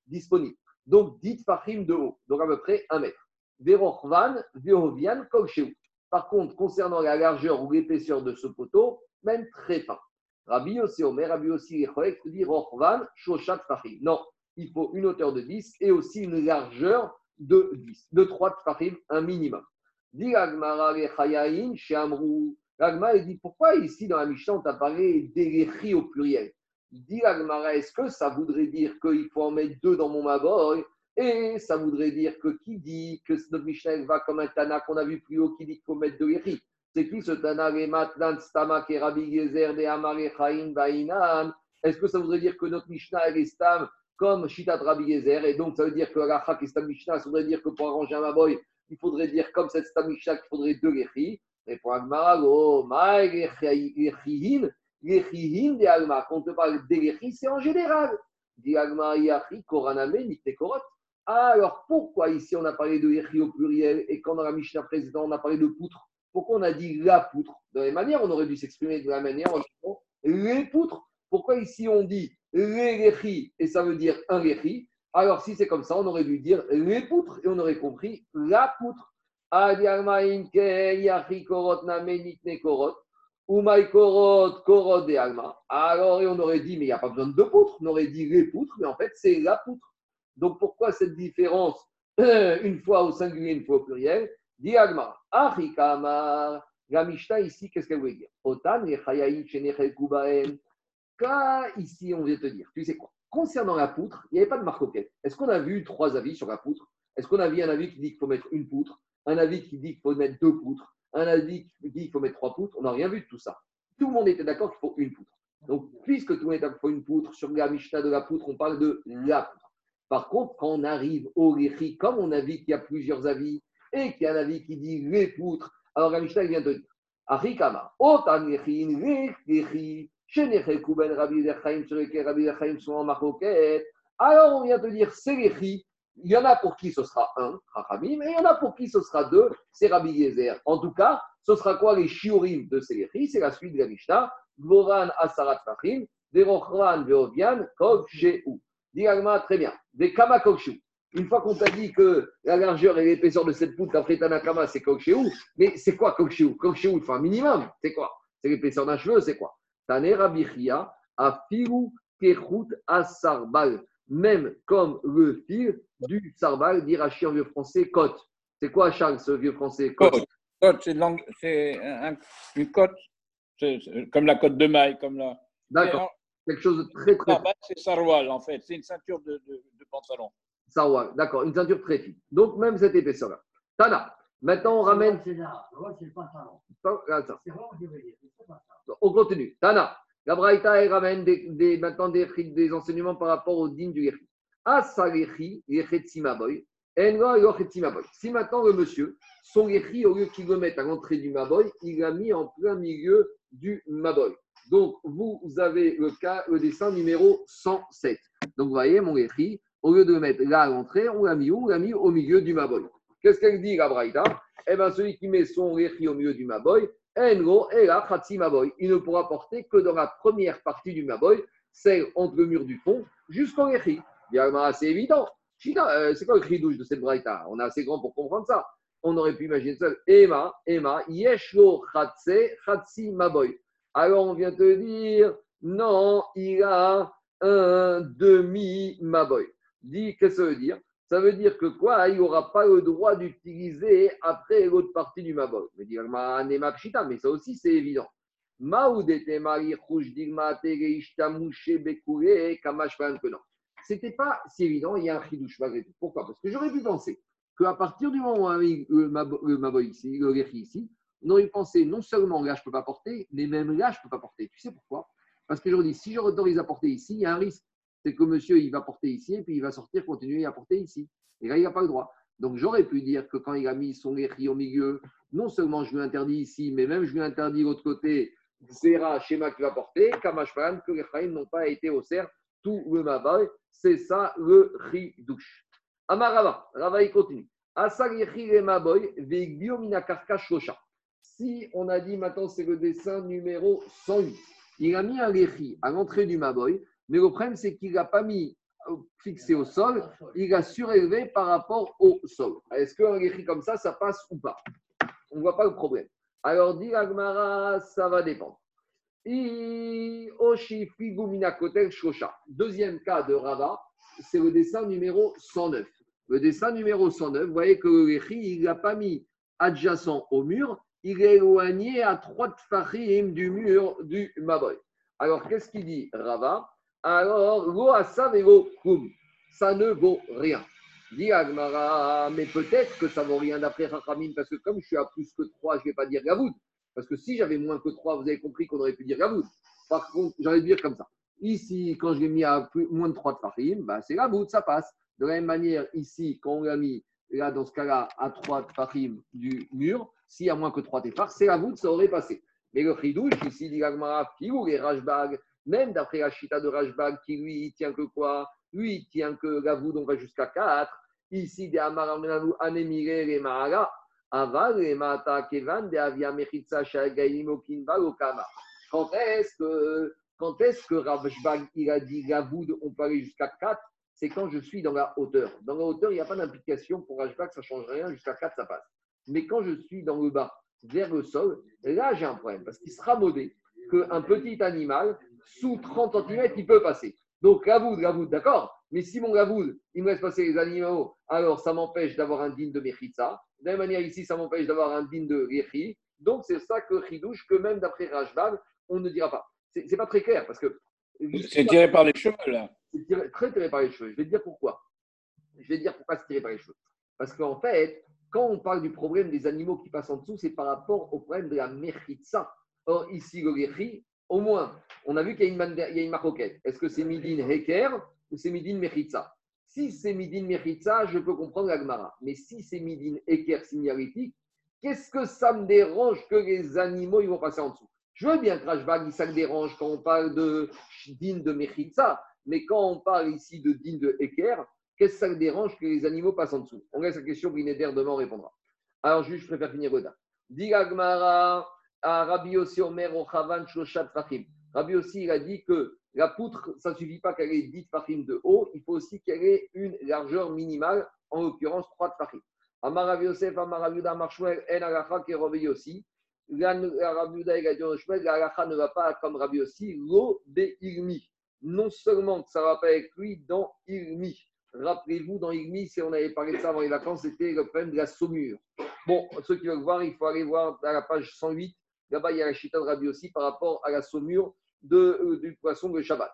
disponible. Donc, dites Fahim de haut, donc à peu près un mètre. Verochvan, Vehovian, Kolcheu. Par contre, concernant la largeur ou l'épaisseur de ce poteau, même très fin. Rabbi aussi, Omer, Rabbi aussi, Echorek, dit Rochvan, Shoshat Fahim. Non, il faut une hauteur de 10 et aussi une largeur de 10, de 3 Fahim, un minimum. Dit Agmara, Lechayain, chez Amrou. L'Agma, il dit pourquoi ici dans la Mishnah, on t'a parlé d'éléchi au pluriel? Dit l'Agmara, est-ce que ça voudrait dire qu'il faut en mettre deux dans mon Maboy? Et ça voudrait dire que qui dit que notre Mishnah va comme un Tana qu'on a vu plus haut, qui dit qu'il faut mettre deux Léchi c'est qui ce Tana Matlan Stama et Rabbi Gezer de Amare Chaim Bainan Est-ce que ça voudrait dire que notre Mishnah est Stam comme Shitat Rabbi Gezer et donc ça veut dire que la Chak et Stam Mishnah, ça voudrait dire que pour arranger un Maboy, il faudrait dire comme cette Stam Mishnah qu'il faudrait deux Léchi Et pour Agmara, oh, Maï Lechihin, Lechihin de Agma, quand on te parle des c'est en général. Dit Agmara Yachi, Koraname, Nikte Korot. Ah, alors pourquoi ici on a parlé de au pluriel et quand dans la Mishnah précédente on a parlé de poutre? Pourquoi on a dit la poutre De la même manière, on aurait dû s'exprimer de la manière en disant les poutres. Pourquoi ici on dit les léchis et ça veut dire un léchi? Alors si c'est comme ça, on aurait dû dire les poutres et on aurait compris la poutre. Alors on aurait dit mais il n'y a pas besoin de deux poutres. On aurait dit les poutres, mais en fait c'est la poutre. Donc pourquoi cette différence une fois au singulier, une fois au pluriel? Diagma, Achikamar, la Mishnah ici, qu'est-ce qu'elle veut dire? Otan, Kubaen. Ici, on vient te dire, tu sais quoi? Concernant la poutre, il n'y avait pas de marcoquette. Est-ce qu'on a vu trois avis sur la poutre? Est-ce qu'on a vu un avis qui dit qu'il faut mettre une poutre Un avis qui dit qu'il faut mettre deux poutres Un avis qui dit qu'il faut mettre trois poutres? On n'a rien vu de tout ça. Tout le monde était d'accord qu'il faut une poutre. Donc, puisque tout le monde est d'accord qu'il faut une poutre, sur la Mishnah de la poutre, on parle de la poutre. Par contre, quand on arrive au Richi, comme on a vu qu'il y a plusieurs avis, et qu'il y a un avis qui dit les poutres, alors la Mishnah vient de dire Arikama, Otan Yechin, Lechi, Sheneche Kuben Rabbi Lechaim, sur lesquels Rabbi Lechaim sont en maroquette. Alors on vient de dire c'est Lechi, il y en a pour qui ce sera un, Chachamim, et il y en a pour qui ce sera deux, c'est Rabbi Yezer. En tout cas, ce sera quoi les shiurim de ces Lechi C'est la suite de la Mishnah, Gvoran Asarat Fachim, Verochran Veovian, Kog Sheu. Diagma, très bien. Des Kama Kokshu. Une fois qu'on t'a dit que la largeur et l'épaisseur de cette poutre après Tanakama, c'est Kokshéou, mais c'est quoi Kokshéou Kokshéou, il faut un minimum. C'est quoi? C'est l'épaisseur d'un cheveu, c'est quoi? Tane Rabichia, a firu kechut asarbal, même comme le fil du sarbal, dit Rachid en vieux français, côte. C'est quoi, Charles, ce vieux français. Côte. Côte, c'est un- une c'est comme la côte de maille, comme la. D'accord. Quelque chose de très, très Ah, bah, c'est saroual en fait, c'est une ceinture de, de, de pantalon. Saroual. D'accord, une ceinture très fine. Donc, même cette épaisseur-là. Tana. Maintenant, on ramène. C'est là. Rôle, c'est le pantalon. Attends. C'est vraiment, je veux dire. C'est pas ça. On continue. Tana. La Braïta, elle ramène des, des- maintenant des, des enseignements par rapport au din du Yechi. Asa Yechi, Yechetsi Maboy. Enga Yochetsi Maboy. Si maintenant le monsieur, son Yechi, au lieu qu'il le mette à l'entrée du Maboy, il l'a mis en plein milieu du Maboy. Donc, vous avez le cas, le dessin numéro 107. Donc, vous voyez, mon Yechi, au lieu de mettre là à l'entrée, on l'a mis où On l'a mis au milieu du Maboy. Qu'est-ce qu'elle dit, la Braïta? Eh bien, celui qui met son réchi au milieu du Maboy, Enro et la Maboy. Il ne pourra porter que dans la première partie du Maboy, celle entre le mur du fond, jusqu'au réchi. C'est évident. Euh, c'est quoi le chidouche de cette Braïta? On est assez grand pour comprendre ça. On aurait pu imaginer ça. Emma, Emma, Yeshlo Khatsi Maboy. Alors on vient te dire, non, il a un demi-maboy. Dis, qu'est-ce que ça veut dire? Ça veut dire que quoi? Il n'aura pas le droit d'utiliser après l'autre partie du maboy. Mais dire, mais ça aussi c'est évident. C'était pas si évident, il y a un chidouche malgré tout. Pourquoi? Parce que j'aurais pu penser qu'à partir du moment où mis le maboy ici, le réchi ici, on aurait pensé non seulement là je ne peux pas porter, mais même là je ne peux pas porter. Tu sais pourquoi? Parce que je dis, si je autorise à porter ici, il y a un risque. C'est que monsieur, il va porter ici et puis il va sortir, continuer à porter ici. Et là, il n'a pas le droit. Donc j'aurais pu dire que quand il a mis son réchi au milieu, non seulement je lui interdis ici, mais même je lui interdis l'autre côté, Zera, schéma qu'il va porter, Kamashpan, que les Chaim n'ont pas été au cerf, tout le Mabay. C'est ça le Ridouche. Amarava, Rava, il continue. Si on a dit maintenant c'est le dessin numéro 108, il a mis un réchi à l'entrée du Maboy, mais le problème c'est qu'il n'a pas mis euh, fixé au sol, il a surélevé par rapport au sol. Est-ce qu'un réchi comme ça, ça passe ou pas? On ne voit pas le problème. Alors, dit Agmara, ça va dépendre. Deuxième cas de Rava, c'est le dessin numéro 109. Le dessin numéro 109, vous voyez que le il n'a pas mis adjacent au mur, il est éloigné à trois tfachim du mur du Maboy. Alors, qu'est-ce qu'il dit, Rava? Alors, lo kum, ça ne vaut rien. Dit Agmara, mais peut-être que ça vaut rien d'après Rachamim, parce que comme je suis à plus que 3, je ne vais pas dire Gavoud. Parce que si j'avais moins que 3, vous avez compris qu'on aurait pu dire Gavoud. Par contre, j'aurais dû dire comme ça. Ici, quand je l'ai mis à moins de 3 tfachim, bah, c'est Gavoud, ça passe. De la même manière, ici, quand on l'a mis, là, dans ce cas-là, à 3 tfachim du mur, s'il y a moins que trois téphars, c'est voûte, ça aurait passé. Mais le chidouche, ici, dit Gagmara, ou les Rajbag, même d'après la chita de Rajbag, qui lui, il tient que quoi? Lui, il tient que la voûte, on va jusqu'à 4. Ici, de Amaramenanu, Anemire, les Mahara, Aval, les Mata, Kevan, de Avia Mechitsa, Shagaim, Kinva, Okama. Quand est-ce que, quand est-ce que Rajbag, il a dit la voûte, on peut aller jusqu'à 4 c'est quand je suis dans la hauteur. Dans la hauteur, il n'y a pas d'implication pour Rajbag, ça ne change rien, jusqu'à 4, ça passe. Mais quand je suis dans le bas, vers le sol, là, j'ai un problème. Parce qu'il sera modé qu'un petit animal, sous 30 cm, il peut passer. Donc, gavoud, gavoud, d'accord. Mais si mon gavoud, il me laisse passer les animaux, alors ça m'empêche d'avoir un digne de Mechitza. De la même manière, ici, ça m'empêche d'avoir un digne de Rechi. Donc, c'est ça que Chidouche, que même d'après Rajbag, on ne dira pas. C'est n'est pas très clair parce que. C'est tiré par les cheveux, là. C'est très tiré par les cheveux. Je vais te dire pourquoi. Je vais te dire pourquoi c'est tiré par les cheveux. Parce qu'en fait, quand on parle du problème des animaux qui passent en dessous, c'est par rapport au problème de la mechitza. Or, ici, le au moins, on a vu qu'il y a une, maroquette. Est-ce que c'est midin heker ou c'est midin mechitza? Si c'est midin mechitza, je peux comprendre l'agmara. Mais si c'est midin heker signalétique, qu'est-ce que ça me dérange que les animaux ils vont passer en dessous? Je veux bien que Rajbag, ça me dérange quand on parle de din de mechitza, mais quand on parle ici de din de heker, Qu'est-ce que ça le dérange que les animaux passent en dessous? On laisse la question, Brinéder demain répondra. Alors, juste, je préfère finir Goda. Digagmara, à Rabbi aussi Omer, Ochavan, Shoshat, Fahim. Rabbi aussi, il a dit que la poutre, ça ne suffit pas qu'elle ait 10 Fahim de haut, il faut aussi qu'elle ait une largeur minimale, en l'occurrence 3 Fahim. Amar Rabbi Yosef, Amar Rabbi Yuda, Amar Shmuel, En Alacha, qui aussi. Rabbi Yuda, il a dit Shmuel, l'Alacha ne va pas comme Rabbi aussi, l'eau des Ilmi. Non seulement que ça ne va pas avec lui dans Ilmi. Rappelez-vous, dans Igmi, si on avait parlé de ça avant les vacances, c'était le problème de la saumure. Bon, ceux qui veulent voir, il faut aller voir à la page 108. Là-bas, il y a la chita de Rabbi aussi par rapport à la saumure de, euh, du poisson de Shabbat.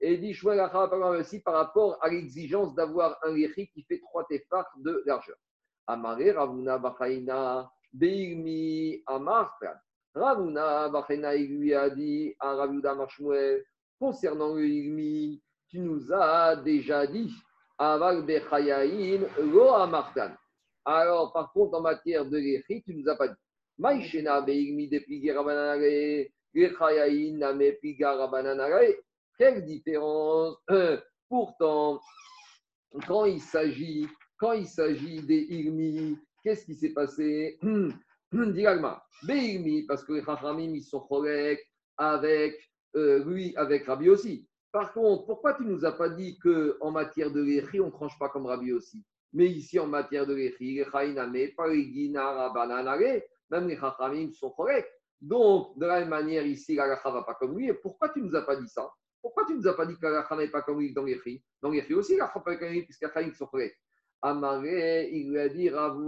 Et dit aussi par rapport à l'exigence d'avoir un léchi qui fait trois tefars de largeur. Amare Ravuna Bachaina Beirmi Amar Ravuna Bachaina lui a dit à Ravuda Marshmuel concernant le Igmi, tu nous as déjà dit Aval Bechayain Lo Amartan. Alors, par contre, en matière de l'écrit, tu nous as pas dit. Quelle différence? Pourtant, quand il s'agit quand il s'agit des Irmi, qu'est-ce qui s'est passé? Des Irmi, parce que les Chachamim, ils sont avec euh, lui, avec Rabbi aussi. Par contre, pourquoi tu ne nous as pas dit qu'en matière de Léchi, on ne tranche pas comme Rabbi aussi Mais ici, en matière de Léchi, les Chaïname, Parigina, Rabananare, même les Chachamim sont corrects. Donc, de la même manière, ici, la ne va pas comme lui. Et pourquoi tu ne nous as pas dit ça? Pourquoi tu ne nous as pas dit que la n'est pas comme lui dans les filles Dans les filles aussi, la pas comme lui, puisque les sont corrects. Amaré, il lui a dit, Rav,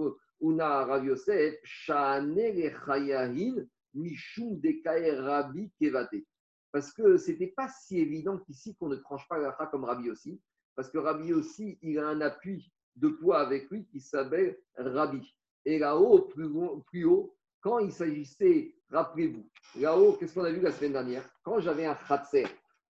Una, Rav Yosef, Shane le Chayahin, Mishum Dekae Rabbi Kevate. Parce que ce n'était pas si évident qu'ici qu'on ne tranche pas la comme Rabbi aussi. Parce que Rabbi aussi, il a un appui de poids avec lui qui s'appelle Rabbi. Et là-haut, plus, haut- quand il s'agissait, rappelez-vous, là-haut, qu'est-ce qu'on a vu la semaine dernière? Quand j'avais un khatser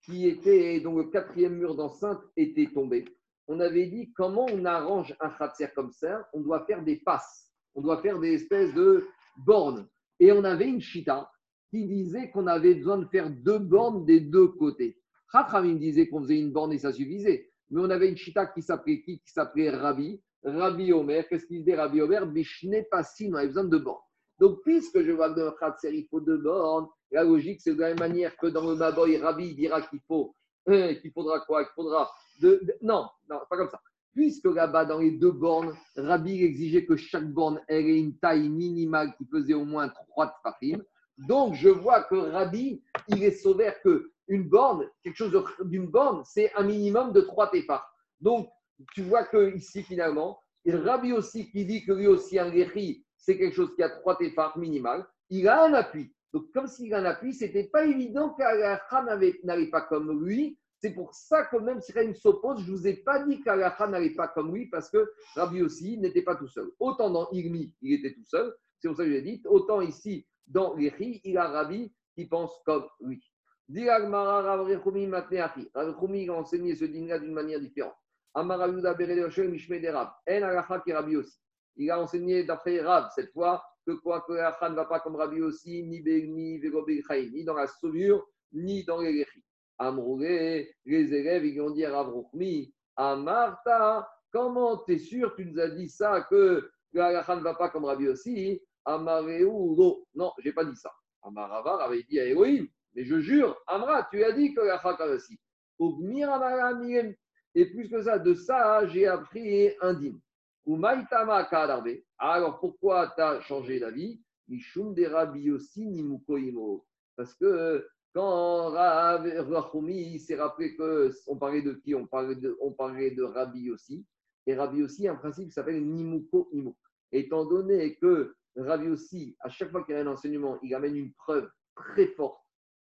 qui était, dont le quatrième mur d'enceinte était tombé, on avait dit comment on arrange un khatser comme ça, on doit faire des passes, on doit faire des espèces de bornes. Et on avait une chita qui disait qu'on avait besoin de faire deux bornes des deux côtés. Chachamim disait qu'on faisait une borne et ça suffisait. Mais on avait une chita qui s'appelait qui? Qui s'appelait Rabbi. Rabbi Omer. Qu'est-ce qu'il disait Rabbi Omer? Bishne Passin, on avait besoin de bornes. Donc, puisque je vois que dans le Khatser, il faut deux bornes, la logique, c'est de la même manière que dans le Maboy, Rabbi dira qu'il faut, qu'il faudra quoi? Qu'il faudra de, de- non, non, pas comme ça. Puisque là-bas, dans les deux bornes, Rabbi exigeait que chaque borne ait une taille minimale qui faisait au moins trois tfachim. Donc, je vois que Rabbi, il est sauvé que une borne, quelque chose de- d'une borne, c'est un minimum de trois tefars. Donc, tu vois que ici, finalement, et Rabbi aussi, qui dit que lui aussi, un guéri, c'est quelque chose qui a trois tefars minimal, il a un appui. Donc, comme s'il a un appui, ce n'était pas évident qu'Alacha n'avait- n'allait pas comme lui. C'est pour ça que même si Raïm s'oppose, je ne vous ai pas dit qu'Alacha n'allait pas comme lui, parce que Rabbi aussi n'était pas tout seul. Autant dans Irmi, il était tout seul, c'est pour ça que je l'ai dit, autant ici, dans Léchi, il a Rabbi qui pense comme lui. Rechumi, il a enseigné ce dîner d'une manière différente. Amara Yuda Berele Oshem Mishme de Rab. En Alacha qui Rabbi aussi. Il a enseigné d'après Rab, cette fois, que quoi que Alacha ne va pas comme Rabbi aussi, ni Begni, Chaim, ni dans la saumure, ni dans les Léchi. Amroulé, les élèves, ils ont dit à Rav Amarta, comment t'es sûr, tu nous as dit ça, que Alacha ne va pas comme Rabbi aussi Amareu, non, j'ai pas dit ça. Amaravar avait dit à Elohim, mais je jure, Amra, tu as dit que la chaka aussi. Et plus que ça, de ça, j'ai appris un dîme. Alors pourquoi tu as changé d'avis? Parce que quand Rav s'est rappelé qu'on parlait de qui? On parlait de, on parlait de Rabbi aussi. Et Rabbi aussi, un principe qui s'appelle Nimuko Imo. Étant donné que Rabbi aussi, à chaque fois qu'il y a un enseignement, il amène une preuve très forte,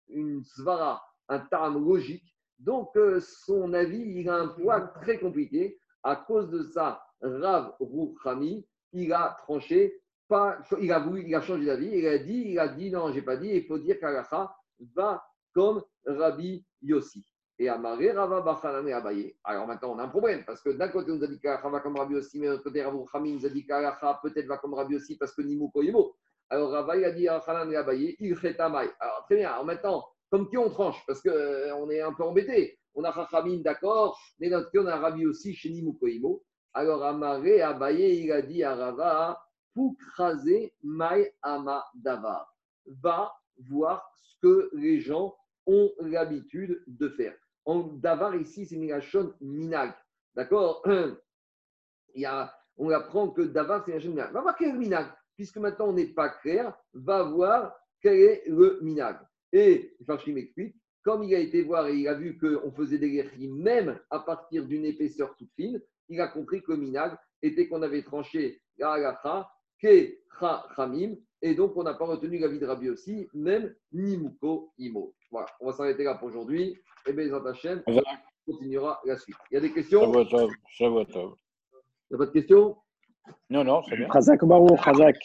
une svara, un terme logique. Donc, euh, son avis, il a un poids très compliqué. À cause de ça, Rav Rouchami, il a tranché, pas, il a voulu, il a changé d'avis, il a dit, il a dit non, j'ai pas dit, il faut dire qu'Alacha va comme Rabbi Yossi. Et Amaré, Rava Bachanan et Abaye. Alors maintenant, on a un problème, parce que d'un côté, on nous a dit qu'Alacha va comme Rabbi Yossi, mais de l'autre côté, Rav Rouchami nous a dit qu'Alacha peut-être va comme Rabbi Yossi, parce que Nimou Koyimo. Alors Rava, il a dit Hanan et Abaye, il Chetamai. Alors très bien, alors maintenant, comme qui on tranche Parce qu'on est un peu embêté. On a Chachamim, d'accord, mais notre cas, on a Rabbi aussi chez Nimoukoimo. Alors Amaré, Abaye, il a dit à Rava, Poukraze Mai Ama Davar. Va voir ce que les gens ont l'habitude de faire. En Davar, ici, c'est Milachon Minag. D'accord? Il y On apprend que Davar, c'est Milachon Minag. Va voir quel est le Minag. Puisque maintenant, on n'est pas clair, va voir quel est le Minag. Et Farshi m'explique, comme il a été voir et il a vu qu'on faisait des guerriers même à partir d'une épaisseur toute fine, il a compris que le minag était qu'on avait tranché la halacha, ke cha chamim, et donc on n'a pas retenu l'avis de Rabbi aussi, même nimuko imo. Voilà, on va s'arrêter là pour aujourd'hui. Et bien, les Hachem, on continuera la suite. Il y a des questions? Shavuotov, Shavuotov. Il n'y a pas de questions? Non, non, c'est bien. Chazak Baruch, Chazak.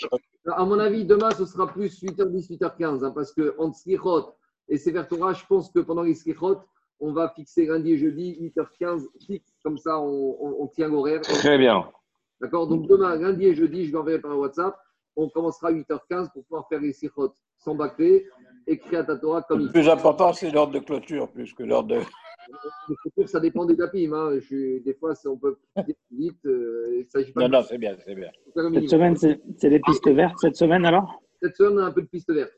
À mon avis, demain, ce sera plus 8h10, 8h15, hein, parce que entre Slichot et Sefer Torah, je pense que pendant les Slichot, on va fixer lundi et jeudi, 8h15, fixe, comme ça on, on- on tient l'horaire. Très bien. D'accord? Donc demain, lundi et jeudi, je l'enverrai par WhatsApp. On commencera à 8h15 pour pouvoir faire les Slichot sans bâcler, écrire à ta Torah comme il Le faut. plus important, c'est l'ordre de clôture, plus que l'ordre de. Le futur, ça dépend des tapis. Hein. Je suis- des fois, c'est- on peut vite. euh, il s'agit pas Non, de non, c'est bien, c'est bien. Cette semaine, c'est les pistes vertes cette semaine alors? Cette semaine, on a un peu de piste verte.